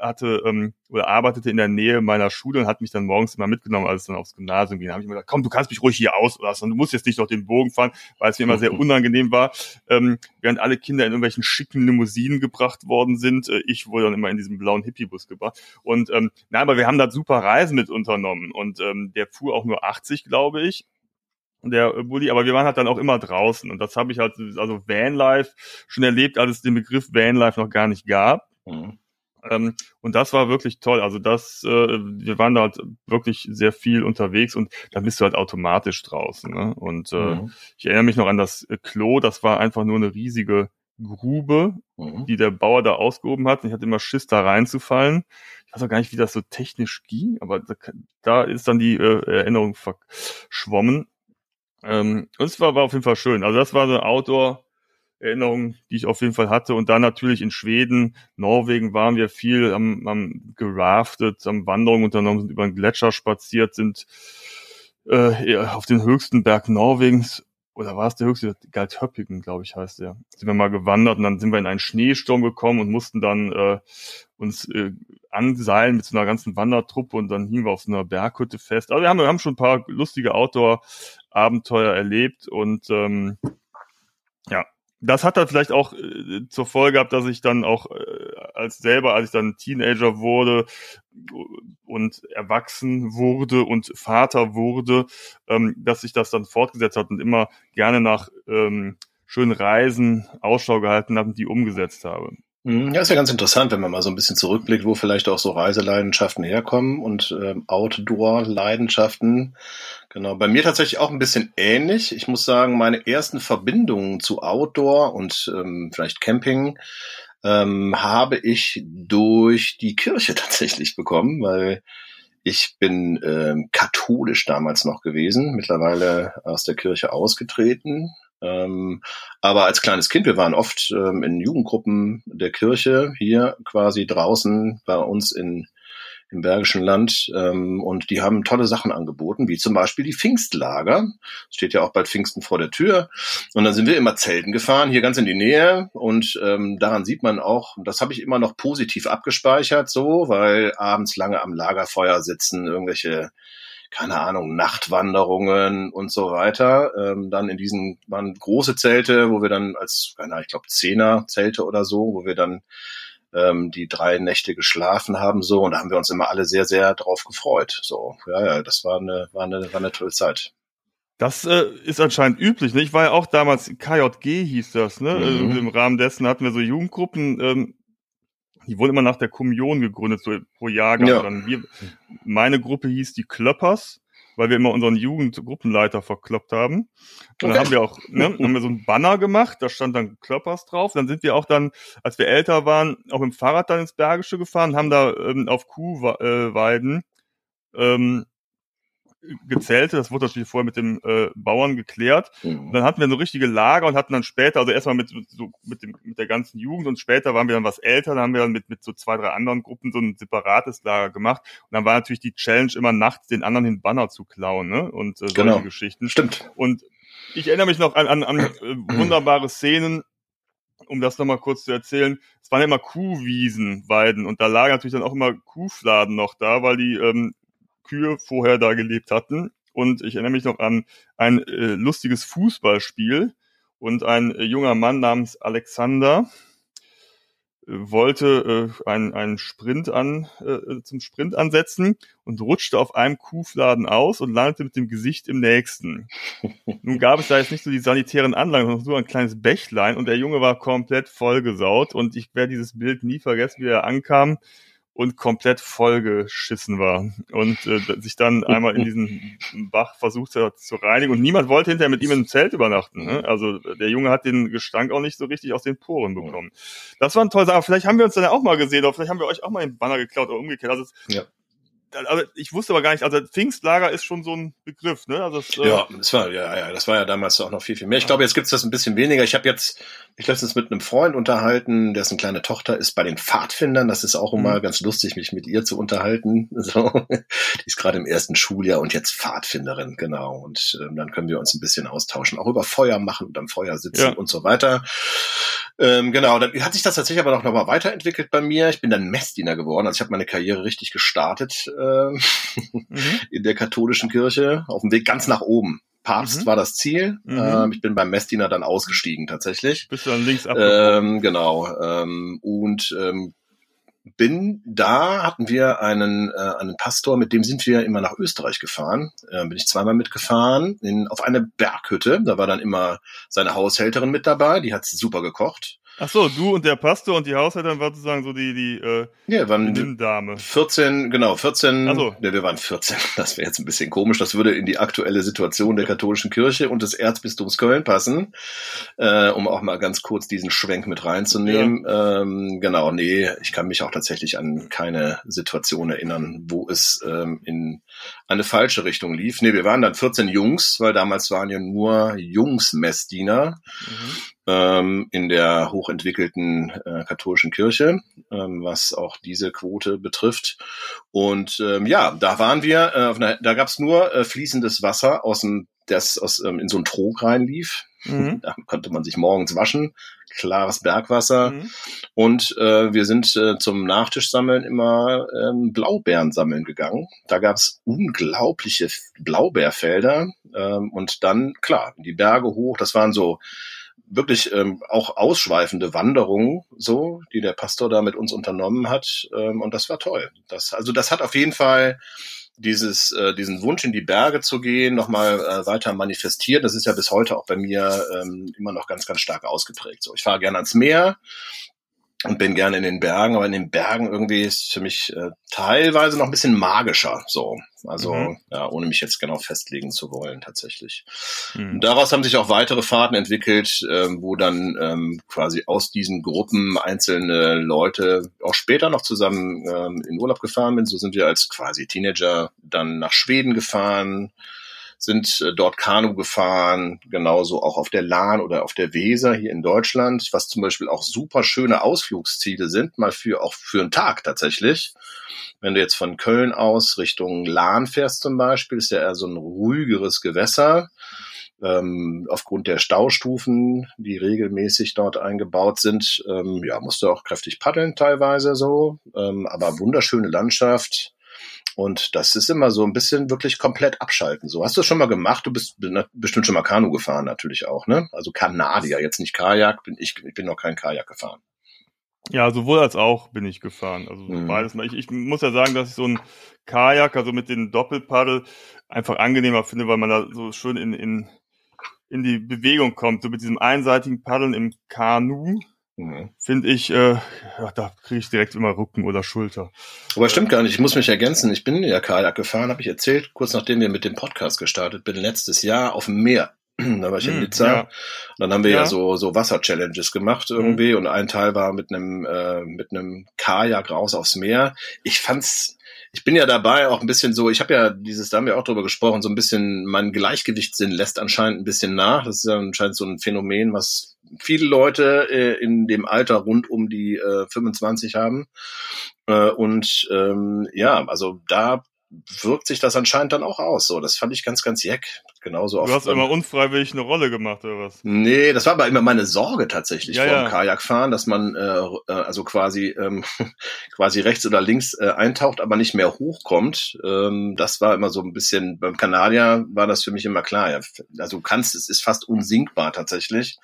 hatte ähm, oder arbeitete in der Nähe meiner Schule und hat mich dann morgens immer mitgenommen, als es dann aufs Gymnasium ging. Da habe ich mir gedacht, komm, du kannst mich ruhig hier auslassen, du musst jetzt nicht noch den Bogen fahren, weil es mir immer sehr unangenehm war. Ähm, während alle Kinder in irgendwelchen schicken Limousinen gebracht worden sind, äh, ich wurde dann immer in diesem blauen Hippie-Bus gebracht. Und ähm, nein, aber wir haben da super Reisen mit unternommen und ähm, der fuhr auch nur 80, glaube ich der Bulli, aber wir waren halt dann auch immer draußen und das habe ich halt, also Vanlife schon erlebt, als es den Begriff Vanlife noch gar nicht gab. Mhm. Ähm, und das war wirklich toll. Also das, äh, wir waren da halt wirklich sehr viel unterwegs und da bist du halt automatisch draußen. Ne? Und äh, mhm. ich erinnere mich noch an das Klo, das war einfach nur eine riesige Grube, mhm. die der Bauer da ausgehoben hat. Und ich hatte immer Schiss, da reinzufallen. Ich weiß auch gar nicht, wie das so technisch ging, aber da, da ist dann die äh, Erinnerung verschwommen. Ähm, und es war, war auf jeden Fall schön. Also das war eine Outdoor-Erinnerung, die ich auf jeden Fall hatte. Und dann natürlich in Schweden, Norwegen waren wir viel, haben, haben geraftet, haben Wanderungen unternommen, sind über den Gletscher spaziert, sind äh, auf den höchsten Berg Norwegens oder war es der höchste? Galthöppigen, glaube ich, heißt der. Sind wir mal gewandert und dann sind wir in einen Schneesturm gekommen und mussten dann äh, uns äh, anseilen mit so einer ganzen Wandertruppe und dann hingen wir auf so einer Berghütte fest. Also wir haben, wir haben schon ein paar lustige Outdoor-Abenteuer erlebt und ähm, ja, das hat dann vielleicht auch äh, zur Folge gehabt, dass ich dann auch äh, als selber, als ich dann Teenager wurde und erwachsen wurde und Vater wurde, ähm, dass sich das dann fortgesetzt hat und immer gerne nach ähm, schönen Reisen Ausschau gehalten habe und die umgesetzt habe. Mhm. Ja, ist ja ganz interessant, wenn man mal so ein bisschen zurückblickt, wo vielleicht auch so Reiseleidenschaften herkommen und ähm, Outdoor-Leidenschaften. Genau, bei mir tatsächlich auch ein bisschen ähnlich. Ich muss sagen, meine ersten Verbindungen zu Outdoor und ähm, vielleicht Camping ähm, habe ich durch die Kirche tatsächlich bekommen, weil ich bin ähm, katholisch damals noch gewesen, mittlerweile aus der Kirche ausgetreten, ähm, aber als kleines Kind, wir waren oft ähm, in Jugendgruppen der Kirche hier quasi draußen bei uns in im Bergischen Land ähm, und die haben tolle Sachen angeboten, wie zum Beispiel die Pfingstlager. Steht ja auch bald Pfingsten vor der Tür. Und dann sind wir immer Zelten gefahren, hier ganz in die Nähe. Und ähm, daran sieht man auch, das habe ich immer noch positiv abgespeichert, so, weil abends lange am Lagerfeuer sitzen, irgendwelche keine Ahnung, Nachtwanderungen und so weiter. Ähm, dann in diesen waren große Zelte, wo wir dann als, keine Ahnung, ich glaube Zehner Zelte oder so, wo wir dann ähm, die drei Nächte geschlafen haben so und da haben wir uns immer alle sehr, sehr drauf gefreut. So, ja, ja, das war eine, war eine, war eine tolle Zeit. Das äh, ist anscheinend üblich. Ne? Ich war ja auch damals, KJG hieß das, ne? Mhm. Also Im Rahmen dessen hatten wir so Jugendgruppen, ähm, die wurden immer nach der Kommunion gegründet, so pro Jahr. Ja. Dann wir, meine Gruppe hieß die Klöppers, weil wir immer unseren Jugendgruppenleiter verkloppt haben. Und dann okay. haben wir auch, ne, haben wir so ein Banner gemacht, da stand dann Klöppers drauf. Dann sind wir auch dann, als wir älter waren, auch im Fahrrad dann ins Bergische gefahren, haben da ähm, auf Kuhweiden ähm, gezeltet. Das wurde natürlich vorher mit dem äh, Bauern geklärt. Mhm. Und dann hatten wir so richtige Lager und hatten dann später, also erstmal mit so mit dem mit der ganzen Jugend und später waren wir dann was älter, dann haben wir dann mit mit so zwei drei anderen Gruppen so ein separates Lager gemacht. Und dann war natürlich die Challenge immer nachts den anderen den Banner zu klauen, ne? Und äh, solche genau. Geschichten. Stimmt. Und ich erinnere mich noch an an, an äh, wunderbare Szenen um das nochmal kurz zu erzählen, es waren ja immer Kuhwiesen, Weiden und da lagen natürlich dann auch immer Kuhfladen noch da, weil die ähm, Kühe vorher da gelebt hatten. Und ich erinnere mich noch an ein äh, lustiges Fußballspiel und ein äh, junger Mann namens Alexander äh, wollte äh, einen, einen Sprint an äh, zum Sprint ansetzen und rutschte auf einem Kuhfladen aus und landete mit dem Gesicht im nächsten. Nun gab es da jetzt nicht so die sanitären Anlagen, sondern nur ein kleines Bächlein und der Junge war komplett vollgesaut und ich werde dieses Bild nie vergessen, wie er ankam und komplett vollgeschissen war und äh, sich dann einmal in diesen Bach versucht hat zu reinigen und niemand wollte hinterher mit ihm im Zelt übernachten. Ne? Also der Junge hat den Gestank auch nicht so richtig aus den Poren bekommen. Das war ein toller Sache. Vielleicht haben wir uns dann auch mal gesehen oder vielleicht haben wir euch auch mal den Banner geklaut oder umgekehrt. Also ja also ich wusste aber gar nicht, also Pfingstlager ist schon so ein Begriff, ne? Also es, äh ja, das war ja, ja, das war ja damals auch noch viel, viel mehr. Ich glaube, jetzt gibt's das ein bisschen weniger. Ich habe jetzt, ich letztens mit einem Freund unterhalten, dessen kleine Tochter ist bei den Pfadfindern. Das ist auch immer mhm. ganz lustig, mich mit ihr zu unterhalten. So. Die ist gerade im ersten Schuljahr und jetzt Pfadfinderin, genau. Und ähm, dann können wir uns ein bisschen austauschen, auch über Feuer machen und am Feuer sitzen ja. und so weiter. Ähm, genau, dann hat sich das tatsächlich aber noch, noch mal weiterentwickelt bei mir. Ich bin dann Messdiener geworden. Also ich habe meine Karriere richtig gestartet äh, mhm. in der katholischen Kirche, auf dem Weg ganz nach oben. Papst mhm. war das Ziel. Mhm. Ähm, ich bin beim Messdiener dann ausgestiegen tatsächlich. Bist du dann links abgekommen? Ähm, genau. Ähm, und ähm, bin da hatten wir einen äh, einen Pastor, mit dem sind wir immer nach Österreich gefahren. Äh, bin ich zweimal mitgefahren in auf eine Berghütte. Da war dann immer seine Haushälterin mit dabei. Die hat super gekocht. Ach so, du und der Pastor und die Haushälterin waren sozusagen so die die äh, ja, waren Dame. 14, genau, 14. Ach so. Ne, wir waren 14. Das wäre jetzt ein bisschen komisch. Das würde in die aktuelle Situation der katholischen Kirche und des Erzbistums Köln passen, äh, um auch mal ganz kurz diesen Schwenk mit reinzunehmen. Ja. Ähm, genau, nee, ich kann mich auch tatsächlich an keine Situation erinnern, wo es ähm, in eine falsche Richtung lief. Nee, wir waren dann 14 Jungs, weil damals waren ja nur Jungs-Messdiener. Mhm ähm, in der hochentwickelten äh, katholischen Kirche, ähm, was auch diese Quote betrifft. Und ähm, ja, da waren wir, äh, einer, da gab's nur äh, fließendes Wasser aus dem, das aus, ähm, in so einen Trog reinlief. Mhm. Da konnte man sich morgens waschen, klares Bergwasser. Mhm. Und äh, wir sind äh, zum Nachtisch sammeln immer ähm, Blaubeeren sammeln gegangen. Da gab's unglaubliche Blaubeerfelder. Ähm, und dann, klar, die Berge hoch, das waren so wirklich ähm, auch ausschweifende Wanderungen, so, die der Pastor da mit uns unternommen hat. Ähm, und das war toll. Das, also das hat auf jeden Fall dieses, äh, diesen Wunsch in die Berge zu gehen, nochmal äh, weiter manifestiert. Das ist ja bis heute auch bei mir ähm, immer noch ganz, ganz stark ausgeprägt. So, ich fahre gerne ans Meer und bin gerne in den Bergen, aber in den Bergen irgendwie ist für mich äh, teilweise noch ein bisschen magischer, so. Also, mhm. ja, ohne mich jetzt genau festlegen zu wollen, tatsächlich. Mhm. daraus haben sich auch weitere Fahrten entwickelt, ähm, wo dann ähm, quasi aus diesen Gruppen einzelne Leute auch später noch zusammen ähm, in Urlaub gefahren sind. So sind wir als quasi Teenager dann nach Schweden gefahren, sind äh, dort Kanu gefahren, genauso auch auf der Lahn oder auf der Weser hier in Deutschland, was zum Beispiel auch super schöne Ausflugsziele sind, mal für auch für einen Tag tatsächlich. Wenn du jetzt von Köln aus Richtung Lahn fährst zum Beispiel, ist ja eher so ein ruhigeres Gewässer. Ähm, aufgrund der Staustufen, die regelmäßig dort eingebaut sind, ähm, ja, musst du auch kräftig paddeln teilweise so, ähm, aber wunderschöne Landschaft, und das ist immer so ein bisschen wirklich komplett abschalten. So hast du das schon mal gemacht? Du bist bestimmt schon mal Kanu gefahren, natürlich auch, ne? Also Kanadier, jetzt nicht Kajak. Bin ich, ich bin noch kein Kajak gefahren. Ja, sowohl als auch bin ich gefahren. Also mhm. beides mal. Ich, ich muss ja sagen, dass ich so ein Kajak, also mit den Doppelpaddel, einfach angenehmer finde, weil man da so schön in, in, in die Bewegung kommt. So mit diesem einseitigen Paddeln im Kanu Mhm. Finde ich, äh, ja, da kriege ich direkt immer Rücken oder Schulter. Aber stimmt gar nicht, ich muss mich ergänzen. Ich bin ja Kajak gefahren, habe ich erzählt, kurz nachdem wir mit dem Podcast gestartet bin, letztes Jahr auf dem Meer. da war ich in hm, Nizza. Ja. Und dann haben wir ja, ja so, so Wasser-Challenges gemacht irgendwie mhm. und ein Teil war mit einem, äh, mit einem Kajak raus aufs Meer. Ich fand's, ich bin ja dabei auch ein bisschen so, ich habe ja dieses, da haben wir auch drüber gesprochen, so ein bisschen, mein Gleichgewichtssinn lässt anscheinend ein bisschen nach. Das ist ja anscheinend so ein Phänomen, was viele Leute äh, in dem Alter rund um die äh, 25 haben. Äh, und ähm, ja, also da wirkt sich das anscheinend dann auch aus. So, das fand ich ganz, ganz jeck. Genauso oft. Du hast immer unfreiwillig eine Rolle gemacht, oder was? Nee, das war aber immer meine Sorge tatsächlich ja, vom ja. Kajakfahren, dass man äh, äh also quasi ähm, quasi rechts oder links äh, eintaucht, aber nicht mehr hochkommt. Ähm, das war immer so ein bisschen, beim Kanadier war das für mich immer klar. Ja, also kannst, es ist fast unsinkbar tatsächlich.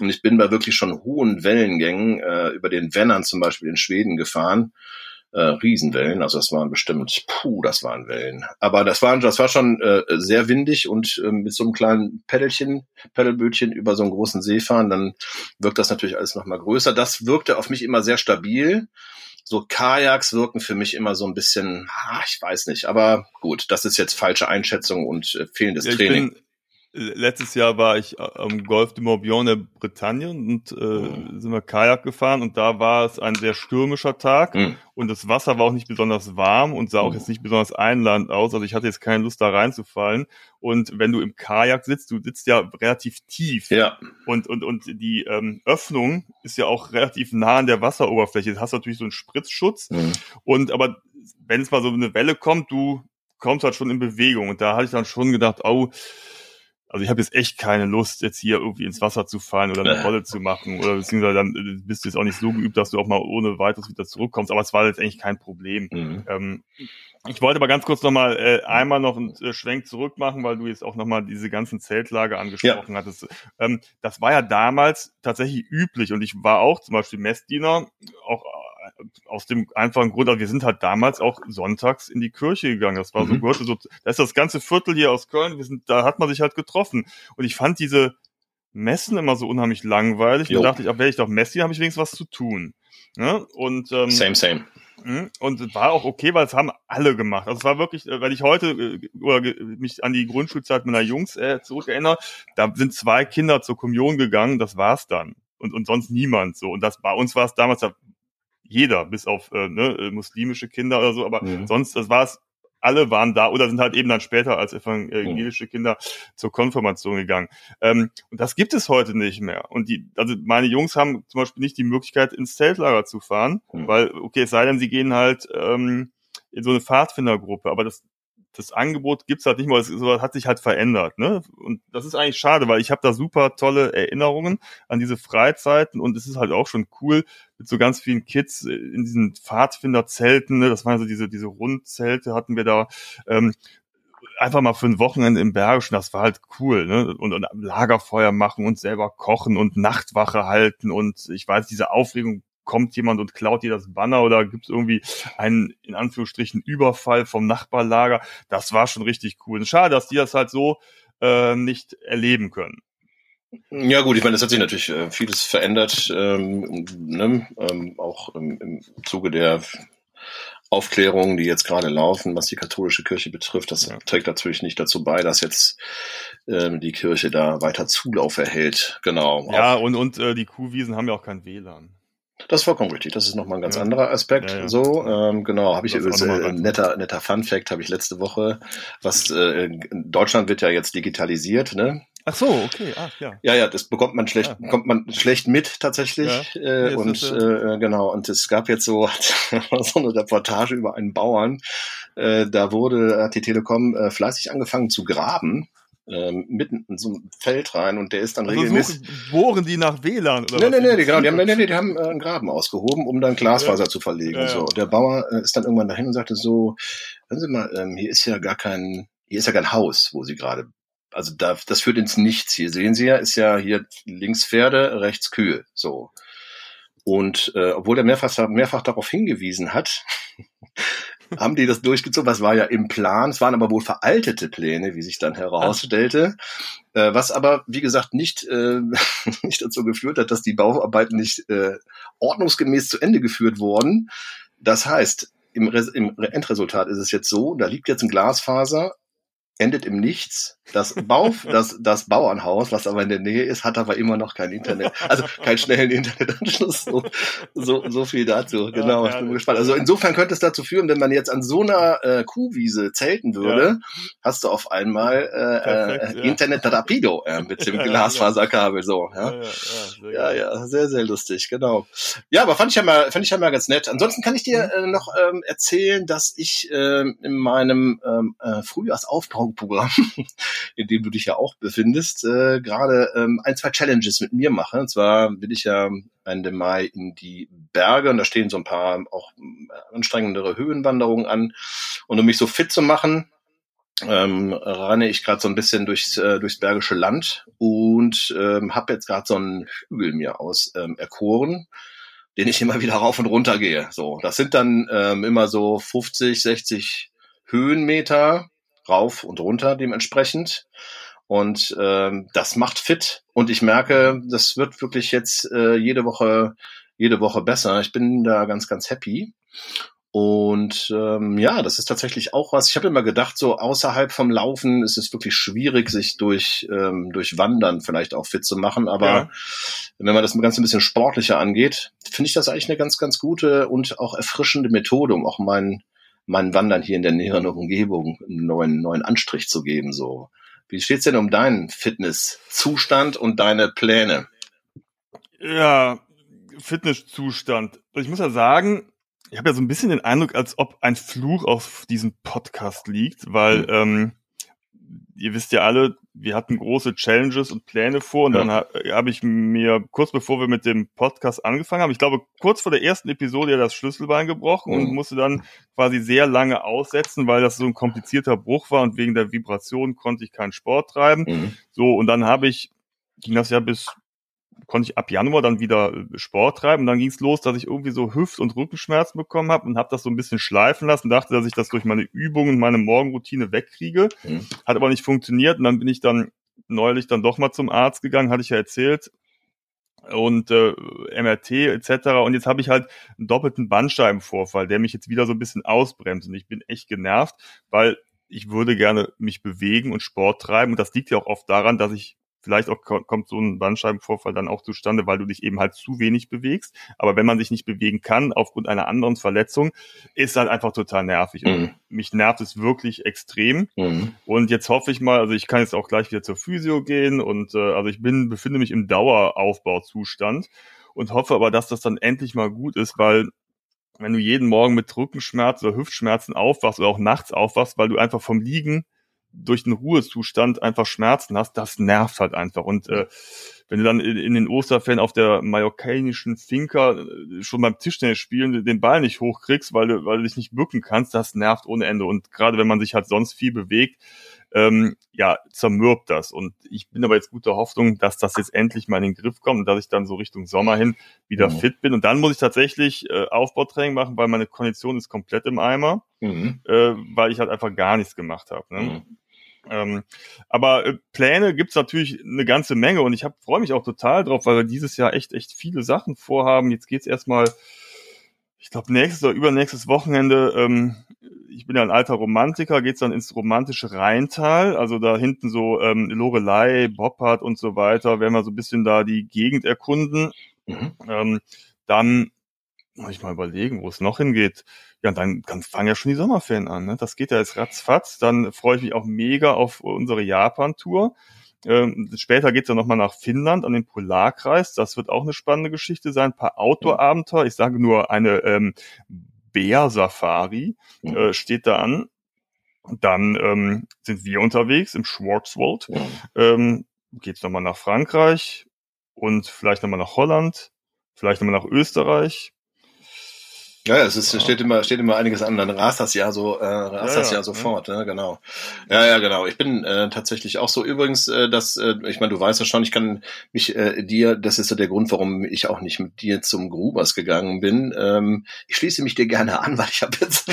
Und ich bin bei wirklich schon hohen Wellengängen äh, über den Wennern zum Beispiel in Schweden gefahren äh, Riesenwellen. Also das waren bestimmt, puh, das waren Wellen. Aber das war, das war schon äh, sehr windig und äh, mit so einem kleinen Peddelchen, Peddelbötchen über so einen großen See fahren, dann wirkt das natürlich alles nochmal größer. Das wirkte auf mich immer sehr stabil. So Kajaks wirken für mich immer so ein bisschen, ah, ich weiß nicht, aber gut, das ist jetzt falsche Einschätzung und äh, fehlendes ja, Training. Bin, letztes Jahr war ich am Golf de Morbihan der Bretagne und äh, mhm. sind wir Kajak gefahren und da war es ein sehr stürmischer Tag mhm. und das Wasser war auch nicht besonders warm und sah auch mhm. jetzt nicht besonders einladend aus. Also ich hatte jetzt keine Lust da reinzufallen. Und wenn du im Kajak sitzt, du sitzt ja relativ tief. Ja. Und, und, und die ähm, Öffnung ist ja auch relativ nah an der Wasseroberfläche. Du hast natürlich so einen Spritzschutz. Mhm. Und aber wenn es mal so eine Welle kommt, du kommst halt schon in Bewegung. Und da hatte ich dann schon gedacht, oh, also ich habe jetzt echt keine Lust, jetzt hier irgendwie ins Wasser zu fallen oder eine Rolle zu machen. Oder beziehungsweise dann äh, bist du jetzt auch nicht so geübt, dass du auch mal ohne weiteres wieder zurückkommst. Aber es war jetzt eigentlich kein Problem. Mhm. Ähm, ich wollte aber ganz kurz nochmal äh, einmal noch einen äh, Schwenk zurück machen, weil du jetzt auch nochmal diese ganzen Zeltlager angesprochen ja. hattest. Ähm, das war ja damals tatsächlich üblich und ich war auch zum Beispiel Messdiener, auch aus dem einfachen Grund, also wir sind halt damals auch sonntags in die Kirche gegangen. Das war mhm. so, gehörte so, da ist das ganze Viertel hier aus Köln, wir sind, da hat man sich halt getroffen. Und ich fand diese Messen immer so unheimlich langweilig. Jo. Da dachte ich, ach, wäre ich doch Messi, habe ich wenigstens was zu tun. Ne? Und, ähm, same, same. Hm? Und war auch okay, weil es haben alle gemacht. Also es war wirklich, äh, wenn ich heute äh, oder mich an die Grundschulzeit meiner Jungs äh, zurückerinnere, da sind zwei Kinder zur Kommunion gegangen, das war's dann. Und, und sonst niemand so. Und das bei uns war es damals, da jeder, bis auf äh, ne, äh, muslimische Kinder oder so, aber mhm. sonst, das war es, alle waren da oder sind halt eben dann später als evangelische mhm. Kinder zur Konfirmation gegangen. Ähm, und das gibt es heute nicht mehr. Und die, also meine Jungs haben zum Beispiel nicht die Möglichkeit, ins Zeltlager zu fahren, mhm. weil, okay, es sei denn, sie gehen halt ähm, in so eine Pfadfindergruppe, aber das das Angebot gibt's halt nicht mehr, es hat sich halt verändert. Ne? Und das ist eigentlich schade, weil ich habe da super tolle Erinnerungen an diese Freizeiten und es ist halt auch schon cool mit so ganz vielen Kids in diesen Pfadfinderzelten. Ne? Das waren so diese, diese Rundzelte hatten wir da. Ähm, einfach mal für ein Wochenende im Bergischen, das war halt cool, ne? Und, und Lagerfeuer machen und selber kochen und Nachtwache halten und ich weiß, diese Aufregung kommt jemand und klaut dir das Banner oder gibt es irgendwie einen, in Anführungsstrichen, Überfall vom Nachbarlager. Das war schon richtig cool. schade, dass die das halt so äh, nicht erleben können. Ja gut, ich meine, es hat sich natürlich äh, vieles verändert, ähm, ne? ähm, auch im, im Zuge der Aufklärungen, die jetzt gerade laufen, was die katholische Kirche betrifft. Das ja. trägt natürlich nicht dazu bei, dass jetzt ähm, die Kirche da weiter Zulauf erhält. Genau. Ja, und, und äh, die Kuhwiesen haben ja auch kein WLAN. Das ist vollkommen richtig. Das ist nochmal ein ganz ja. anderer Aspekt. Ja, ja. So, ähm, genau, habe ich jetzt äh, netter netter Fun Fact habe ich letzte Woche. Was äh, Deutschland wird ja jetzt digitalisiert, ne? Ach so, okay, ach ja. Ja, ja, das bekommt man schlecht, ja. bekommt man schlecht mit tatsächlich. Ja. Äh, und das, äh, äh, genau, und es gab jetzt so so eine Reportage über einen Bauern. Äh, da wurde hat die Telekom äh, fleißig angefangen zu graben ähm, mitten in so ein Feld rein und der ist dann also regelmäßig. Suchen, bohren die nach WLAN oder nee, was? Nee, nee, genau, die haben, nee, nee, die haben äh, einen Graben ausgehoben, um dann Glasfaser ja. zu verlegen. Ja, und so. Und der Bauer äh, ist dann irgendwann dahin und sagte so, hören Sie mal, ähm, hier ist ja gar kein, hier ist ja kein Haus, wo Sie gerade also da, das führt ins Nichts. Hier sehen Sie ja, ist ja hier links Pferde, rechts Kühe. So. Und äh, obwohl er mehrfach, mehrfach darauf hingewiesen hat, haben die das durchgezogen. Was war ja im Plan. Es waren aber wohl veraltete Pläne, wie sich dann herausstellte. Äh, was aber, wie gesagt, nicht, äh, nicht dazu geführt hat, dass die Bauarbeiten nicht äh, ordnungsgemäß zu Ende geführt wurden. Das heißt, im, Re im Endresultat ist es jetzt so, da liegt jetzt ein Glasfaser endet im Nichts. Das, Bau, das, das Bauernhaus, was aber in der Nähe ist, hat aber immer noch kein Internet. Also keinen schnellen Internetanschluss. So, so, so viel dazu. Genau, ja, ich bin gespannt. Also insofern könnte es dazu führen, wenn man jetzt an so einer äh, Kuhwiese zelten würde, ja. hast du auf einmal äh, Perfekt, äh, Internet rapido äh, mit dem Glasfaserkabel. So, ja. Ja, ja, sehr, sehr lustig, genau. Ja, aber fand ich ja mal, fand ich ja mal ganz nett. Ansonsten kann ich dir mhm. äh, noch ähm, erzählen, dass ich äh, in meinem ähm, äh, Frühjahrsaufbauprogramm in dem du dich ja auch befindest, äh, gerade ähm, ein, zwei Challenges mit mir mache. Und zwar will ich ja Ende Mai in die Berge und da stehen so ein paar auch äh, anstrengendere Höhenwanderungen an. Und um mich so fit zu machen, ähm, renne ich gerade so ein bisschen durchs, äh, durchs Bergische Land und ähm, habe jetzt gerade so einen Hügel mir aus ähm, erkoren, den ich immer wieder rauf und runter gehe. So, das sind dann ähm, immer so 50, 60 Höhenmeter rauf und runter dementsprechend. Und ähm, das macht fit. Und ich merke, das wird wirklich jetzt äh, jede Woche, jede Woche besser. Ich bin da ganz, ganz happy. Und ähm, ja, das ist tatsächlich auch was. Ich habe immer gedacht, so außerhalb vom Laufen ist es wirklich schwierig, sich durch ähm, durch Wandern vielleicht auch fit zu machen. Aber ja. wenn man das Ganze ein bisschen sportlicher angeht, finde ich das eigentlich eine ganz, ganz gute und auch erfrischende Methode, um auch meinen meinen Wandern hier in der näheren Umgebung einen neuen, neuen Anstrich zu geben. So, wie steht's denn um deinen Fitnesszustand und deine Pläne? Ja, Fitnesszustand. Ich muss ja sagen, ich habe ja so ein bisschen den Eindruck, als ob ein Fluch auf diesem Podcast liegt, weil mhm. ähm, ihr wisst ja alle, wir hatten große Challenges und Pläne vor und ja. dann habe hab ich mir kurz bevor wir mit dem Podcast angefangen haben, ich glaube kurz vor der ersten Episode ja das Schlüsselbein gebrochen mhm. und musste dann quasi sehr lange aussetzen, weil das so ein komplizierter Bruch war und wegen der Vibration konnte ich keinen Sport treiben. Mhm. So und dann habe ich ging das ja bis konnte ich ab Januar dann wieder äh, Sport treiben und dann ging es los, dass ich irgendwie so Hüft- und Rückenschmerzen bekommen habe und habe das so ein bisschen schleifen lassen, dachte, dass ich das durch meine Übungen und meine Morgenroutine wegkriege, mhm. hat aber nicht funktioniert und dann bin ich dann neulich dann doch mal zum Arzt gegangen, hatte ich ja erzählt und äh, MRT etc. Und jetzt habe ich halt einen doppelten Bandscheibenvorfall, der mich jetzt wieder so ein bisschen ausbremst und ich bin echt genervt, weil ich würde gerne mich bewegen und Sport treiben und das liegt ja auch oft daran, dass ich Vielleicht auch kommt so ein Bandscheibenvorfall dann auch zustande, weil du dich eben halt zu wenig bewegst. Aber wenn man sich nicht bewegen kann aufgrund einer anderen Verletzung, ist halt einfach total nervig. Mhm. Mich nervt es wirklich extrem. Mhm. Und jetzt hoffe ich mal, also ich kann jetzt auch gleich wieder zur Physio gehen und äh, also ich bin, befinde mich im Daueraufbauzustand und hoffe aber, dass das dann endlich mal gut ist, weil wenn du jeden Morgen mit Rückenschmerzen oder Hüftschmerzen aufwachst oder auch nachts aufwachst, weil du einfach vom Liegen durch den Ruhezustand einfach Schmerzen hast, das nervt halt einfach. Und äh, wenn du dann in, in den Osterferien auf der mallorquinischen Finca äh, schon beim Tischtennis spielen den Ball nicht hochkriegst, weil du, weil du dich nicht bücken kannst, das nervt ohne Ende. Und gerade wenn man sich halt sonst viel bewegt, ähm, ja, zermürbt das. Und ich bin aber jetzt guter Hoffnung, dass das jetzt endlich mal in den Griff kommt und dass ich dann so Richtung Sommer hin wieder mhm. fit bin. Und dann muss ich tatsächlich äh, Aufbautraining machen, weil meine Kondition ist komplett im Eimer, mhm. äh, weil ich halt einfach gar nichts gemacht habe. Ne? Mhm. Ähm, aber äh, Pläne gibt's natürlich eine ganze Menge und ich freue mich auch total drauf, weil wir dieses Jahr echt, echt viele Sachen vorhaben. Jetzt geht's erstmal, ich glaube, nächstes oder übernächstes Wochenende, ähm, ich bin ja ein alter Romantiker, geht's dann ins romantische Rheintal, also da hinten so ähm, Lorelei, Boppard und so weiter, werden wir so ein bisschen da die Gegend erkunden. Mhm. Ähm, dann muss ich mal überlegen, wo es noch hingeht. Ja, dann, dann fangen ja schon die Sommerferien an. Ne? Das geht ja jetzt ratzfatz. Dann freue ich mich auch mega auf unsere Japan-Tour. Ähm, später geht's ja nochmal nach Finnland an den Polarkreis. Das wird auch eine spannende Geschichte sein. Ein paar Outdoor-Abenteuer. Ich sage nur eine ähm, Bär-Safari äh, steht da an. Dann ähm, sind wir unterwegs im Schwarzwald. Ähm, geht's nochmal nach Frankreich und vielleicht nochmal nach Holland, vielleicht nochmal nach Österreich ja, es ist, steht immer, steht immer einiges an. Dann rast das ja so, äh, rast ja, das ja, ja sofort, ja. ne? genau. Ja, ja, genau. Ich bin äh, tatsächlich auch so. Übrigens, äh, dass, äh, ich meine, du weißt ja schon, ich kann mich äh, dir, das ist so der Grund, warum ich auch nicht mit dir zum Grubers gegangen bin. Ähm, ich schließe mich dir gerne an, weil ich habe jetzt,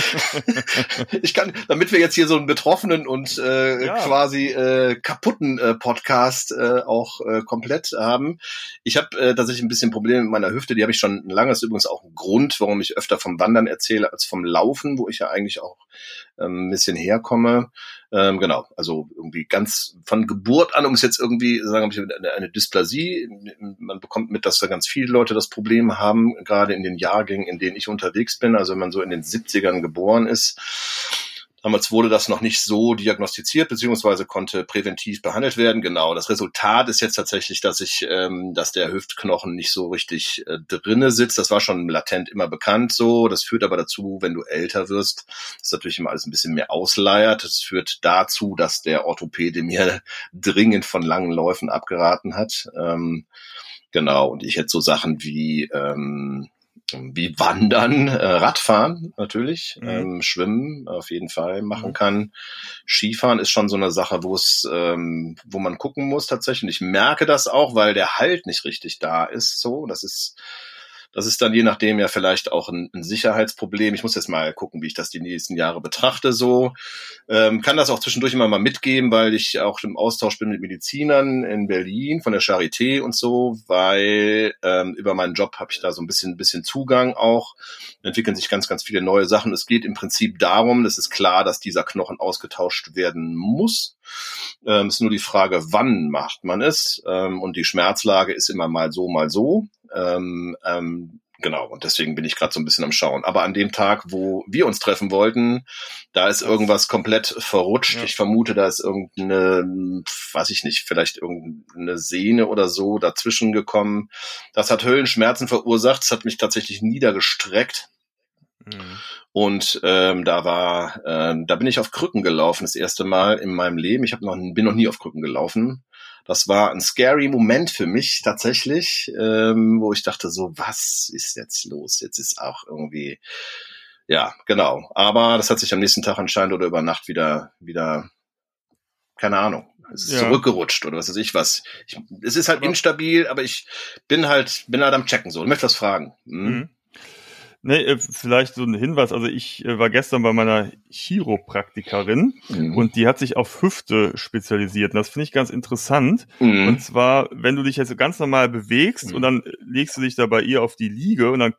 ich kann, damit wir jetzt hier so einen betroffenen und äh, ja. quasi äh, kaputten äh, Podcast äh, auch äh, komplett haben. Ich habe äh, tatsächlich ein bisschen Probleme mit meiner Hüfte. Die habe ich schon lange. Das ist übrigens auch ein Grund, warum ich öfter vom Wandern erzähle als vom Laufen, wo ich ja eigentlich auch ähm, ein bisschen herkomme. Ähm, genau, also irgendwie ganz von Geburt an, um es jetzt irgendwie sagen, eine, eine Dysplasie. Man bekommt mit, dass da ganz viele Leute das Problem haben, gerade in den Jahrgängen, in denen ich unterwegs bin. Also wenn man so in den 70ern geboren ist, Damals wurde das noch nicht so diagnostiziert, beziehungsweise konnte präventiv behandelt werden. Genau. Das Resultat ist jetzt tatsächlich, dass ich, ähm, dass der Hüftknochen nicht so richtig äh, drinne sitzt. Das war schon latent immer bekannt so. Das führt aber dazu, wenn du älter wirst, ist natürlich immer alles ein bisschen mehr ausleiert. Das führt dazu, dass der Orthopäde mir dringend von langen Läufen abgeraten hat. Ähm, genau. Und ich hätte so Sachen wie ähm, wie Wandern, äh, Radfahren natürlich, mhm. ähm, Schwimmen auf jeden Fall machen mhm. kann. Skifahren ist schon so eine Sache, wo es, ähm, wo man gucken muss tatsächlich. Und ich merke das auch, weil der Halt nicht richtig da ist. So, das ist das ist dann je nachdem ja vielleicht auch ein, ein Sicherheitsproblem. Ich muss jetzt mal gucken, wie ich das die nächsten Jahre betrachte. So ähm, kann das auch zwischendurch immer mal mitgeben, weil ich auch im Austausch bin mit Medizinern in Berlin von der Charité und so, weil ähm, über meinen Job habe ich da so ein bisschen, bisschen Zugang auch. Entwickeln sich ganz, ganz viele neue Sachen. Es geht im Prinzip darum, es ist klar, dass dieser Knochen ausgetauscht werden muss. Ähm, ist nur die Frage, wann macht man es? Ähm, und die Schmerzlage ist immer mal so, mal so. Ähm, ähm, genau, und deswegen bin ich gerade so ein bisschen am Schauen. Aber an dem Tag, wo wir uns treffen wollten, da ist irgendwas komplett verrutscht. Ja. Ich vermute, da ist irgendeine, weiß ich nicht, vielleicht irgendeine Sehne oder so dazwischen gekommen. Das hat Höllenschmerzen verursacht. Das hat mich tatsächlich niedergestreckt. Mhm. Und ähm, da war, äh, da bin ich auf Krücken gelaufen, das erste Mal in meinem Leben. Ich hab noch, bin noch nie auf Krücken gelaufen. Das war ein scary Moment für mich tatsächlich, ähm, wo ich dachte so, was ist jetzt los? Jetzt ist auch irgendwie, ja, genau. Aber das hat sich am nächsten Tag anscheinend oder über Nacht wieder, wieder, keine Ahnung, es ist ja. zurückgerutscht oder was weiß ich was. Ich, es ist halt instabil, aber ich bin halt, bin halt am Checken so und möchte was fragen. Hm? Mhm. Nee, äh, vielleicht so ein Hinweis. Also ich äh, war gestern bei meiner Chiropraktikerin mhm. und die hat sich auf Hüfte spezialisiert. Und das finde ich ganz interessant. Mhm. Und zwar, wenn du dich jetzt ganz normal bewegst mhm. und dann legst du dich da bei ihr auf die Liege und dann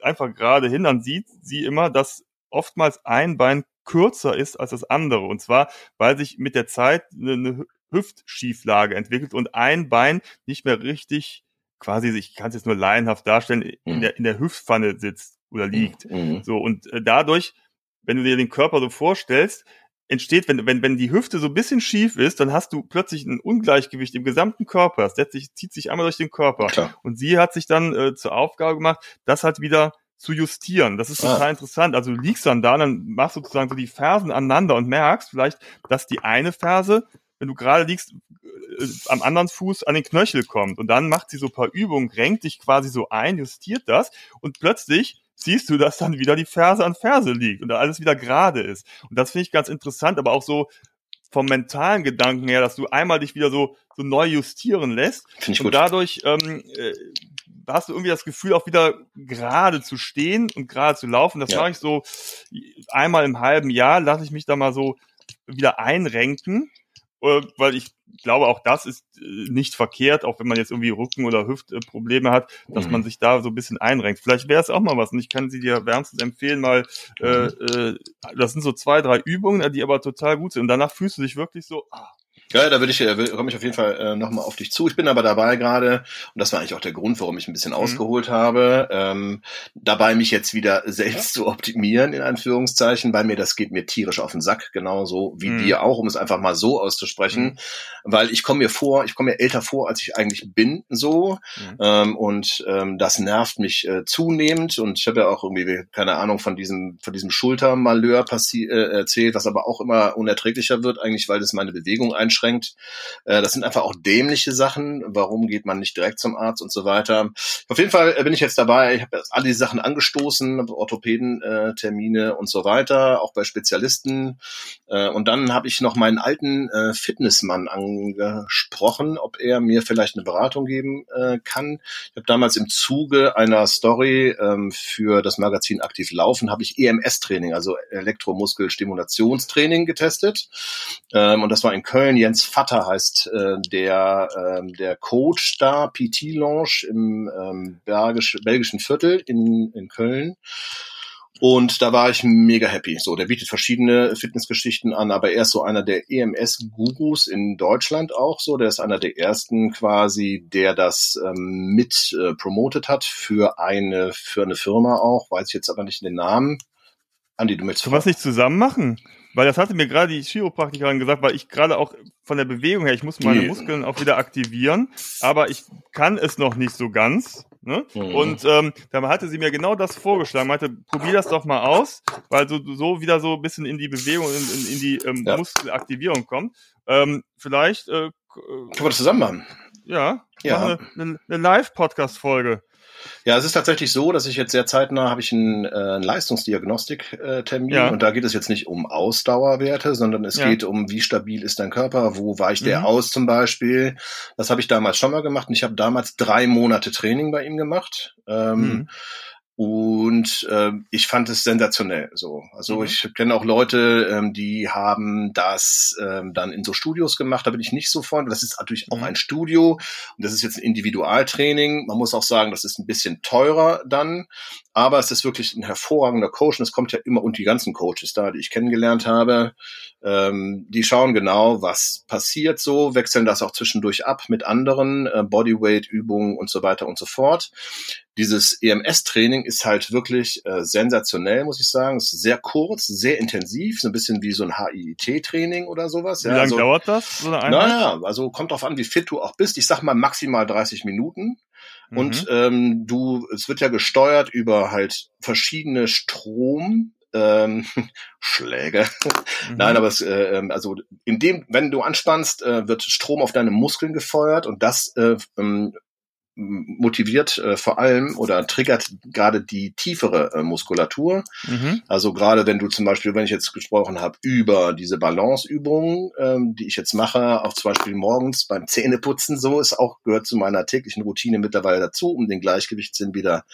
einfach gerade hin, dann sieht sie immer, dass oftmals ein Bein kürzer ist als das andere. Und zwar, weil sich mit der Zeit eine Hüftschieflage entwickelt und ein Bein nicht mehr richtig quasi, ich kann es jetzt nur laienhaft darstellen, in, mhm. der, in der Hüftpfanne sitzt oder liegt. Mhm. mhm. So, und äh, dadurch, wenn du dir den Körper so vorstellst, entsteht, wenn, wenn, wenn die Hüfte so ein bisschen schief ist, dann hast du plötzlich ein Ungleichgewicht im gesamten Körper. Das sich, zieht sich einmal durch den Körper. Klar. Und sie hat sich dann äh, zur Aufgabe gemacht, das halt wieder zu justieren. Das ist ah. total interessant. Also du liegst dann da, dann machst du sozusagen so die Fersen aneinander und merkst vielleicht, dass die eine Ferse, wenn du gerade liegst, äh, am anderen Fuß an den Knöchel kommt. Und dann macht sie so ein paar Übungen, renkt dich quasi so ein, justiert das und plötzlich siehst du, dass dann wieder die Ferse an Ferse liegt und da alles wieder gerade ist. Und das finde ich ganz interessant, aber auch so vom mentalen Gedanken her, dass du einmal dich wieder so, so neu justieren lässt. Finde ich und gut. dadurch ähm, äh, hast du irgendwie das Gefühl, auch wieder gerade zu stehen und gerade zu laufen. Das ja. mache ich so einmal im halben Jahr, lasse ich mich da mal so wieder einrenken weil ich glaube, auch das ist äh, nicht verkehrt, auch wenn man jetzt irgendwie Rücken- oder Hüftprobleme hat, dass mhm. man sich da so ein bisschen einrenkt. Vielleicht wäre es auch mal was und ich kann sie dir wärmstens empfehlen, mal, äh, mhm. äh, das sind so zwei, drei Übungen, die aber total gut sind und danach fühlst du dich wirklich so, ah, ja, da würde ich, äh, komme ich auf jeden Fall äh, nochmal auf dich zu. Ich bin aber dabei gerade, und das war eigentlich auch der Grund, warum ich ein bisschen mhm. ausgeholt habe, ähm, dabei mich jetzt wieder selbst zu optimieren, in Anführungszeichen, weil mir das geht mir tierisch auf den Sack, genauso wie mhm. dir auch, um es einfach mal so auszusprechen, mhm. weil ich komme mir vor, ich komme mir älter vor, als ich eigentlich bin, so, mhm. ähm, und ähm, das nervt mich äh, zunehmend und ich habe ja auch irgendwie, keine Ahnung, von diesem, von diesem Schultermalheur äh, erzählt, was aber auch immer unerträglicher wird, eigentlich, weil das meine Bewegung einschränkt eingeschränkt. Äh, das sind einfach auch dämliche Sachen. Warum geht man nicht direkt zum Arzt und so weiter? Auf jeden Fall bin ich jetzt dabei. Ich habe all die Sachen angestoßen, Orthopäden-Termine und so weiter, auch bei Spezialisten. Äh, und dann habe ich noch meinen alten äh, Fitnessmann angesprochen, ob er mir vielleicht eine Beratung geben kann. Ich habe damals im Zuge einer Story ähm, für das Magazin Aktiv Laufen habe ich EMS-Training, also Elektromuskelstimulationstraining getestet. Ähm, und das war in Köln Jens Vatter heißt äh, der, äh, der Coach da, PT Lounge im ähm, Bergisch, belgischen Viertel in, in Köln. Und da war ich mega happy. So, der bietet verschiedene Fitnessgeschichten an, aber er ist so einer der EMS-Gurus in Deutschland auch so. Der ist einer der ersten quasi, der das ähm, mit äh, promotet hat für eine, für eine Firma auch. Weiß ich jetzt aber nicht den Namen. Andi, du möchtest. Was nicht zusammen machen? Weil das hatte mir gerade die Chiropraktikerin gesagt, weil ich gerade auch von der Bewegung her, ich muss meine Muskeln auch wieder aktivieren, aber ich kann es noch nicht so ganz. Ne? Mhm. Und ähm, da hatte sie mir genau das vorgeschlagen, meinte, probier das doch mal aus, weil so, so wieder so ein bisschen in die Bewegung, in, in, in die ähm, ja. Muskelaktivierung kommt. Ähm, vielleicht äh, können wir das zusammen machen. Ja, ja. eine, eine Live-Podcast-Folge. Ja, es ist tatsächlich so, dass ich jetzt sehr zeitnah habe ich einen, äh, einen Leistungsdiagnostik-Termin ja. und da geht es jetzt nicht um Ausdauerwerte, sondern es ja. geht um, wie stabil ist dein Körper, wo weicht mhm. der aus zum Beispiel. Das habe ich damals schon mal gemacht und ich habe damals drei Monate Training bei ihm gemacht. Ähm, mhm. Und äh, ich fand es sensationell. So, also mhm. ich kenne auch Leute, ähm, die haben das ähm, dann in so Studios gemacht. Da bin ich nicht so von. Das ist natürlich auch mhm. ein Studio und das ist jetzt ein Individualtraining. Man muss auch sagen, das ist ein bisschen teurer dann, aber es ist wirklich ein hervorragender Coach. Und es kommt ja immer und die ganzen Coaches da, die ich kennengelernt habe, ähm, die schauen genau, was passiert so, wechseln das auch zwischendurch ab mit anderen äh, Bodyweight-Übungen und so weiter und so fort dieses EMS-Training ist halt wirklich äh, sensationell, muss ich sagen. Es ist sehr kurz, sehr intensiv, so ein bisschen wie so ein HIIT-Training oder sowas. Wie ja, lange also, dauert das? So naja, also kommt drauf an, wie fit du auch bist. Ich sag mal maximal 30 Minuten. Mhm. Und ähm, du, es wird ja gesteuert über halt verschiedene Strom, ähm, Schläge. Mhm. Nein, aber es, äh, ähm, also in dem, wenn du anspannst, äh, wird Strom auf deine Muskeln gefeuert und das äh, ähm, motiviert äh, vor allem oder triggert gerade die tiefere äh, Muskulatur. Mhm. Also gerade wenn du zum Beispiel, wenn ich jetzt gesprochen habe über diese Balanceübungen, ähm, die ich jetzt mache, auch zum Beispiel morgens beim Zähneputzen, so ist auch gehört zu meiner täglichen Routine mittlerweile dazu, um den Gleichgewichtssinn wieder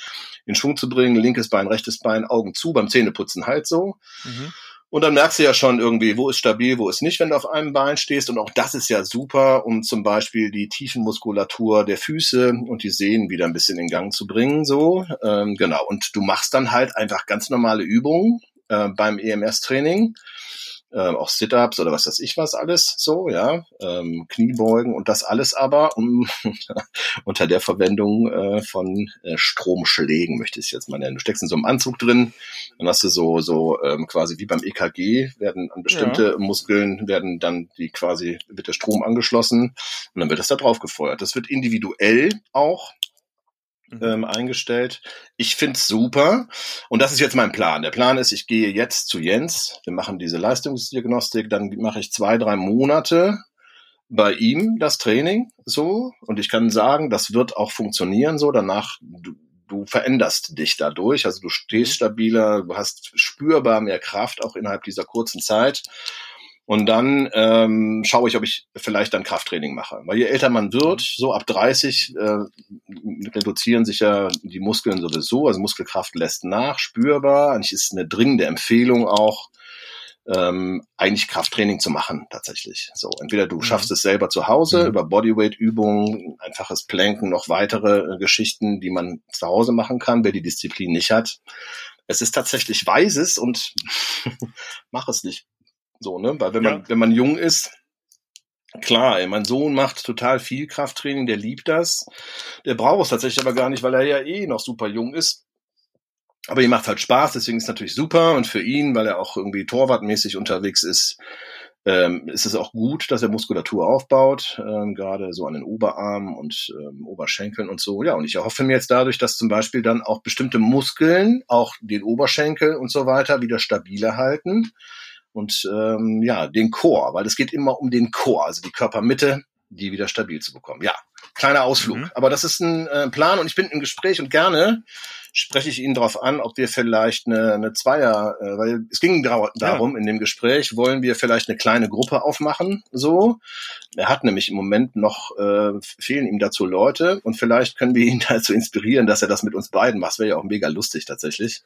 in Schwung zu bringen. Linkes Bein, rechtes Bein, Augen zu, beim Zähneputzen halt so. Mhm. Und dann merkst du ja schon irgendwie, wo ist stabil, wo ist nicht, wenn du auf einem Bein stehst. Und auch das ist ja super, um zum Beispiel die Tiefenmuskulatur der Füße und die Sehnen wieder ein bisschen in Gang zu bringen. So, ähm, genau. Und du machst dann halt einfach ganz normale Übungen äh, beim EMS-Training ähm, auch Sit-ups oder was weiß ich was alles so, ja, ähm, Kniebeugen und das alles aber um, unter der Verwendung äh, von äh, Stromschlägen, möchte ich es jetzt mal nennen. Du steckst in so einem Anzug drin, dann hast du so, so ähm, quasi wie beim EKG, werden an bestimmte ja. Muskeln, werden dann die quasi, wird der Strom angeschlossen und dann wird das da drauf gefeuert. Das wird individuell auch Mhm. ähm, eingestellt. Ich find's super. Und das ist jetzt mein Plan. Der Plan ist, ich gehe jetzt zu Jens. Wir machen diese Leistungsdiagnostik. Dann mache ich zwei, drei Monate bei ihm das Training so. Und ich kann sagen, das wird auch funktionieren so. Danach, du, du veränderst dich dadurch. Also du stehst mhm. stabiler, du hast spürbar mehr Kraft auch innerhalb dieser kurzen Zeit. Und dann ähm, schaue ich, ob ich vielleicht dann Krafttraining mache. Weil je älter man wird, so ab 30 äh, reduzieren sich ja die Muskeln sowieso. Also Muskelkraft lässt nach, spürbar. Eigentlich ist eine dringende Empfehlung auch, ähm, eigentlich Krafttraining zu machen tatsächlich. So, entweder du mhm. schaffst es selber zu Hause mhm. über Bodyweight-Übungen, einfaches Planken, noch weitere äh, Geschichten, die man zu Hause machen kann, wer die Disziplin nicht hat. Es ist tatsächlich weises und mach es nicht. So, ne? Weil wenn man, ja. wenn man jung ist, klar, ey, mein Sohn macht total viel Krafttraining, der liebt das. Der braucht es tatsächlich aber gar nicht, weil er ja eh noch super jung ist. Aber ihm macht halt Spaß, deswegen ist es natürlich super. Und für ihn, weil er auch irgendwie torwartmäßig unterwegs ist, ähm, ist es auch gut, dass er Muskulatur aufbaut, ähm, gerade so an den Oberarmen und ähm, Oberschenkeln und so. Ja, und ich erhoffe mir jetzt dadurch, dass zum Beispiel dann auch bestimmte Muskeln, auch den Oberschenkel und so weiter, wieder stabiler halten und ähm, ja, den Chor, weil es geht immer um den Chor, also die Körpermitte, die wieder stabil zu bekommen. Ja, kleiner Ausflug. Mhm. Aber das ist ein äh, Plan und ich bin im Gespräch und gerne spreche ich Ihnen darauf an, ob wir vielleicht eine, eine Zweier, äh, weil es ging darum ja. in dem Gespräch, wollen wir vielleicht eine kleine Gruppe aufmachen, so. Er hat nämlich im Moment noch, äh, fehlen ihm dazu Leute und vielleicht können wir ihn dazu inspirieren, dass er das mit uns beiden macht. Das wäre ja auch mega lustig tatsächlich.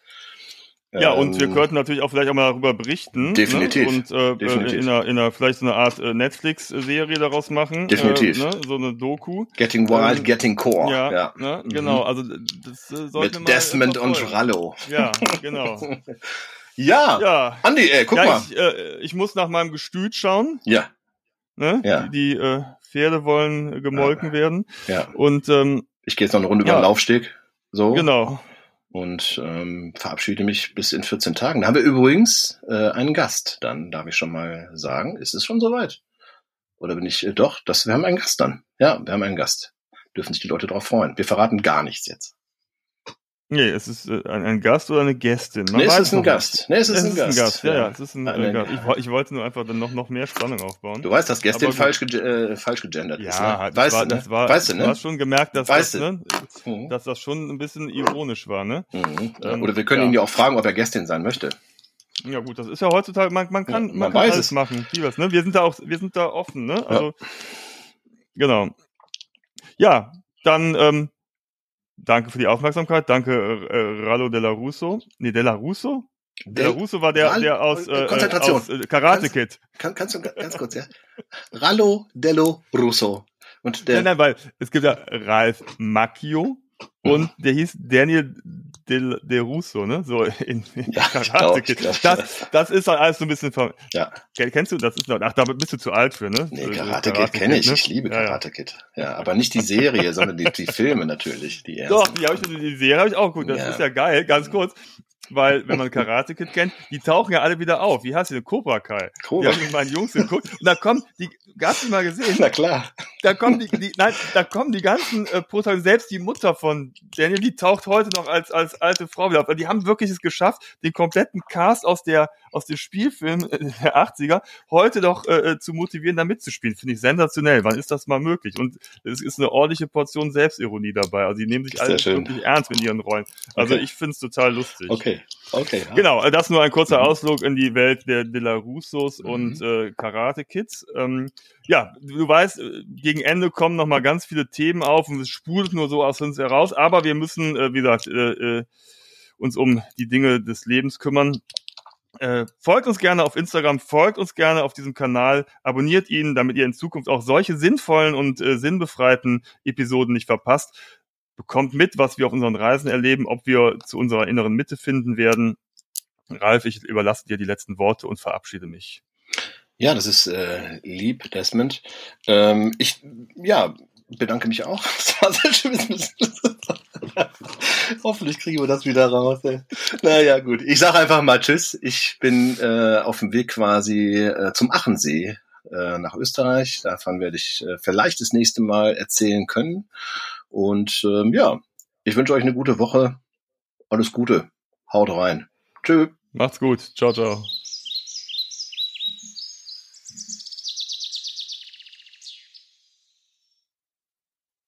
Ja, und wir Ähm, könnten natürlich auch vielleicht auch mal darüber berichten. Definitiv. Ne? Und äh, Definitiv. äh, in, einer, in einer vielleicht so eine Art äh, Netflix-Serie daraus machen. Definitiv. Äh, ne? So eine Doku. Getting Wild, Ähm, Getting Core. Ja, ja. Ne? Mhm. genau. Also das äh, sollten wir Mit Desmond und. Rallo. Ja, genau. Ja, ja. Andi, ey, guck ja, mal. Ich, äh, ich muss nach meinem Gestüt schauen. Ja, Ne? Ja. Die, die äh, Pferde wollen äh, gemolken werden. ja. Und ähm, Ich gehe jetzt noch eine Runde Ja. über den Laufsteg. So. genau. Und ähm, verabschiede mich bis in 14 Tagen. Da haben wir übrigens äh, einen Gast. Dann darf ich schon mal sagen, ist es schon soweit? Oder bin ich äh, doch? Das, wir haben einen Gast dann. Ja, wir haben einen Gast. Dürfen sich die Leute darauf freuen. Wir verraten gar nichts jetzt. Nee, es ist äh, ein, ein Gast oder eine Gästin. Man nee, es weiß ist ein Gast. Nee, es ist, Es ein, ist Gast. ein Gast. Ja, ja, es ist ein, ein Gast. Ich, ich wollte nur einfach dann noch, noch mehr Spannung aufbauen. Du weißt, dass Gästin Aber falsch, ge äh, falsch gegendert ist. ja, Ne? das Weißt war, du, ne? das war, weißt du, du ne? hast schon gemerkt, dass, Weißt das, du. ne, Mhm. dass das schon ein bisschen ironisch war, ne? Mhm. Ähm, Oder wir können ja. ihn ja auch fragen, ob er Gästin sein möchte. Ja gut, das ist ja heutzutage, man, man kann, Ja, man, man kann alles es. machen. Vieles, ne? Wir sind da auch, wir sind da offen, ne? Also, genau. Ja, dann, ähm, danke für die Aufmerksamkeit. Danke, äh, Rallo Della Russo. Nee, Della Russo? Della Del- Russo war der, Ral- der aus, äh, äh, Konzentration. aus äh, Karate Kid. Kann, kannst du ga- ganz kurz, ja? Rallo Dello Russo. Und der, Nein, nein, weil es gibt ja Ralf Macchio und der hieß Daniel Del, De Russo, ne? So in, in Ja, Karate Kid. Das, das ist halt alles so ein bisschen ver ja, Ken- Kennst du? Das ist noch, ach, da bist du zu alt für, ne? nee, Für- für Karate Kid kenne ich. ne? Ich liebe. Karate Kid. Ja, aber nicht die Serie, sondern die, die Filme natürlich. Die ersten. Doch, die, hab ich, die Serie habe ich auch geguckt. Das Ja. ist ja geil, ganz kurz. Weil, wenn man Karate Kid kennt, die tauchen ja alle wieder auf. Wie heißt die denn? Cobra Kai. Cobra. Die habe ich mit meinen Jungs geguckt. Und da kommen die, hast du mal gesehen? Na klar. Da kommen die, die nein, da kommen die ganzen äh, Protagonisten, selbst die Mutter von Daniel, die taucht heute noch als, als alte Frau wieder auf. Weil Die haben wirklich es geschafft, den kompletten Cast aus der, aus dem Spielfilm äh, der 80er heute doch äh, äh, zu motivieren, da mitzuspielen. Finde ich sensationell. Wann ist das mal möglich? Und es ist eine ordentliche Portion Selbstironie dabei. Also die nehmen sich alle wirklich ernst mit ihren Rollen. Also Okay. ich finde es total lustig. Okay. Okay. ja. Genau, das nur ein kurzer Mhm. Ausflug in die Welt der De La Russos Mhm. und äh, Karate Kids. Ähm, ja, du, weißt, äh, gegen Ende kommen noch mal ganz viele Themen auf und es spult nur so aus uns heraus. Aber wir müssen, äh, wie gesagt, äh, äh, uns um die Dinge des Lebens kümmern. Äh, folgt uns gerne auf Instagram, folgt uns gerne auf diesem Kanal, abonniert ihn, damit ihr in Zukunft auch solche sinnvollen und äh, sinnbefreiten Episoden nicht verpasst. Bekommt mit, was wir auf unseren Reisen erleben, ob wir zu unserer inneren Mitte finden werden. Ralf, ich überlasse dir die letzten Worte und verabschiede mich. Ja, das ist äh, lieb, Desmond. Ähm, ich, ja, bedanke mich auch. Das war sehr schön. Hoffentlich kriegen wir das wieder raus. Ey. Naja, gut. Ich sage einfach mal Tschüss. Ich bin äh, auf dem Weg quasi äh, zum Achensee äh, nach Österreich. Davon werde ich äh, vielleicht das nächste Mal erzählen können. Und ähm, ja, ich wünsche euch eine gute Woche. Alles Gute. Haut rein. Tschüss. Macht's gut. Ciao, ciao.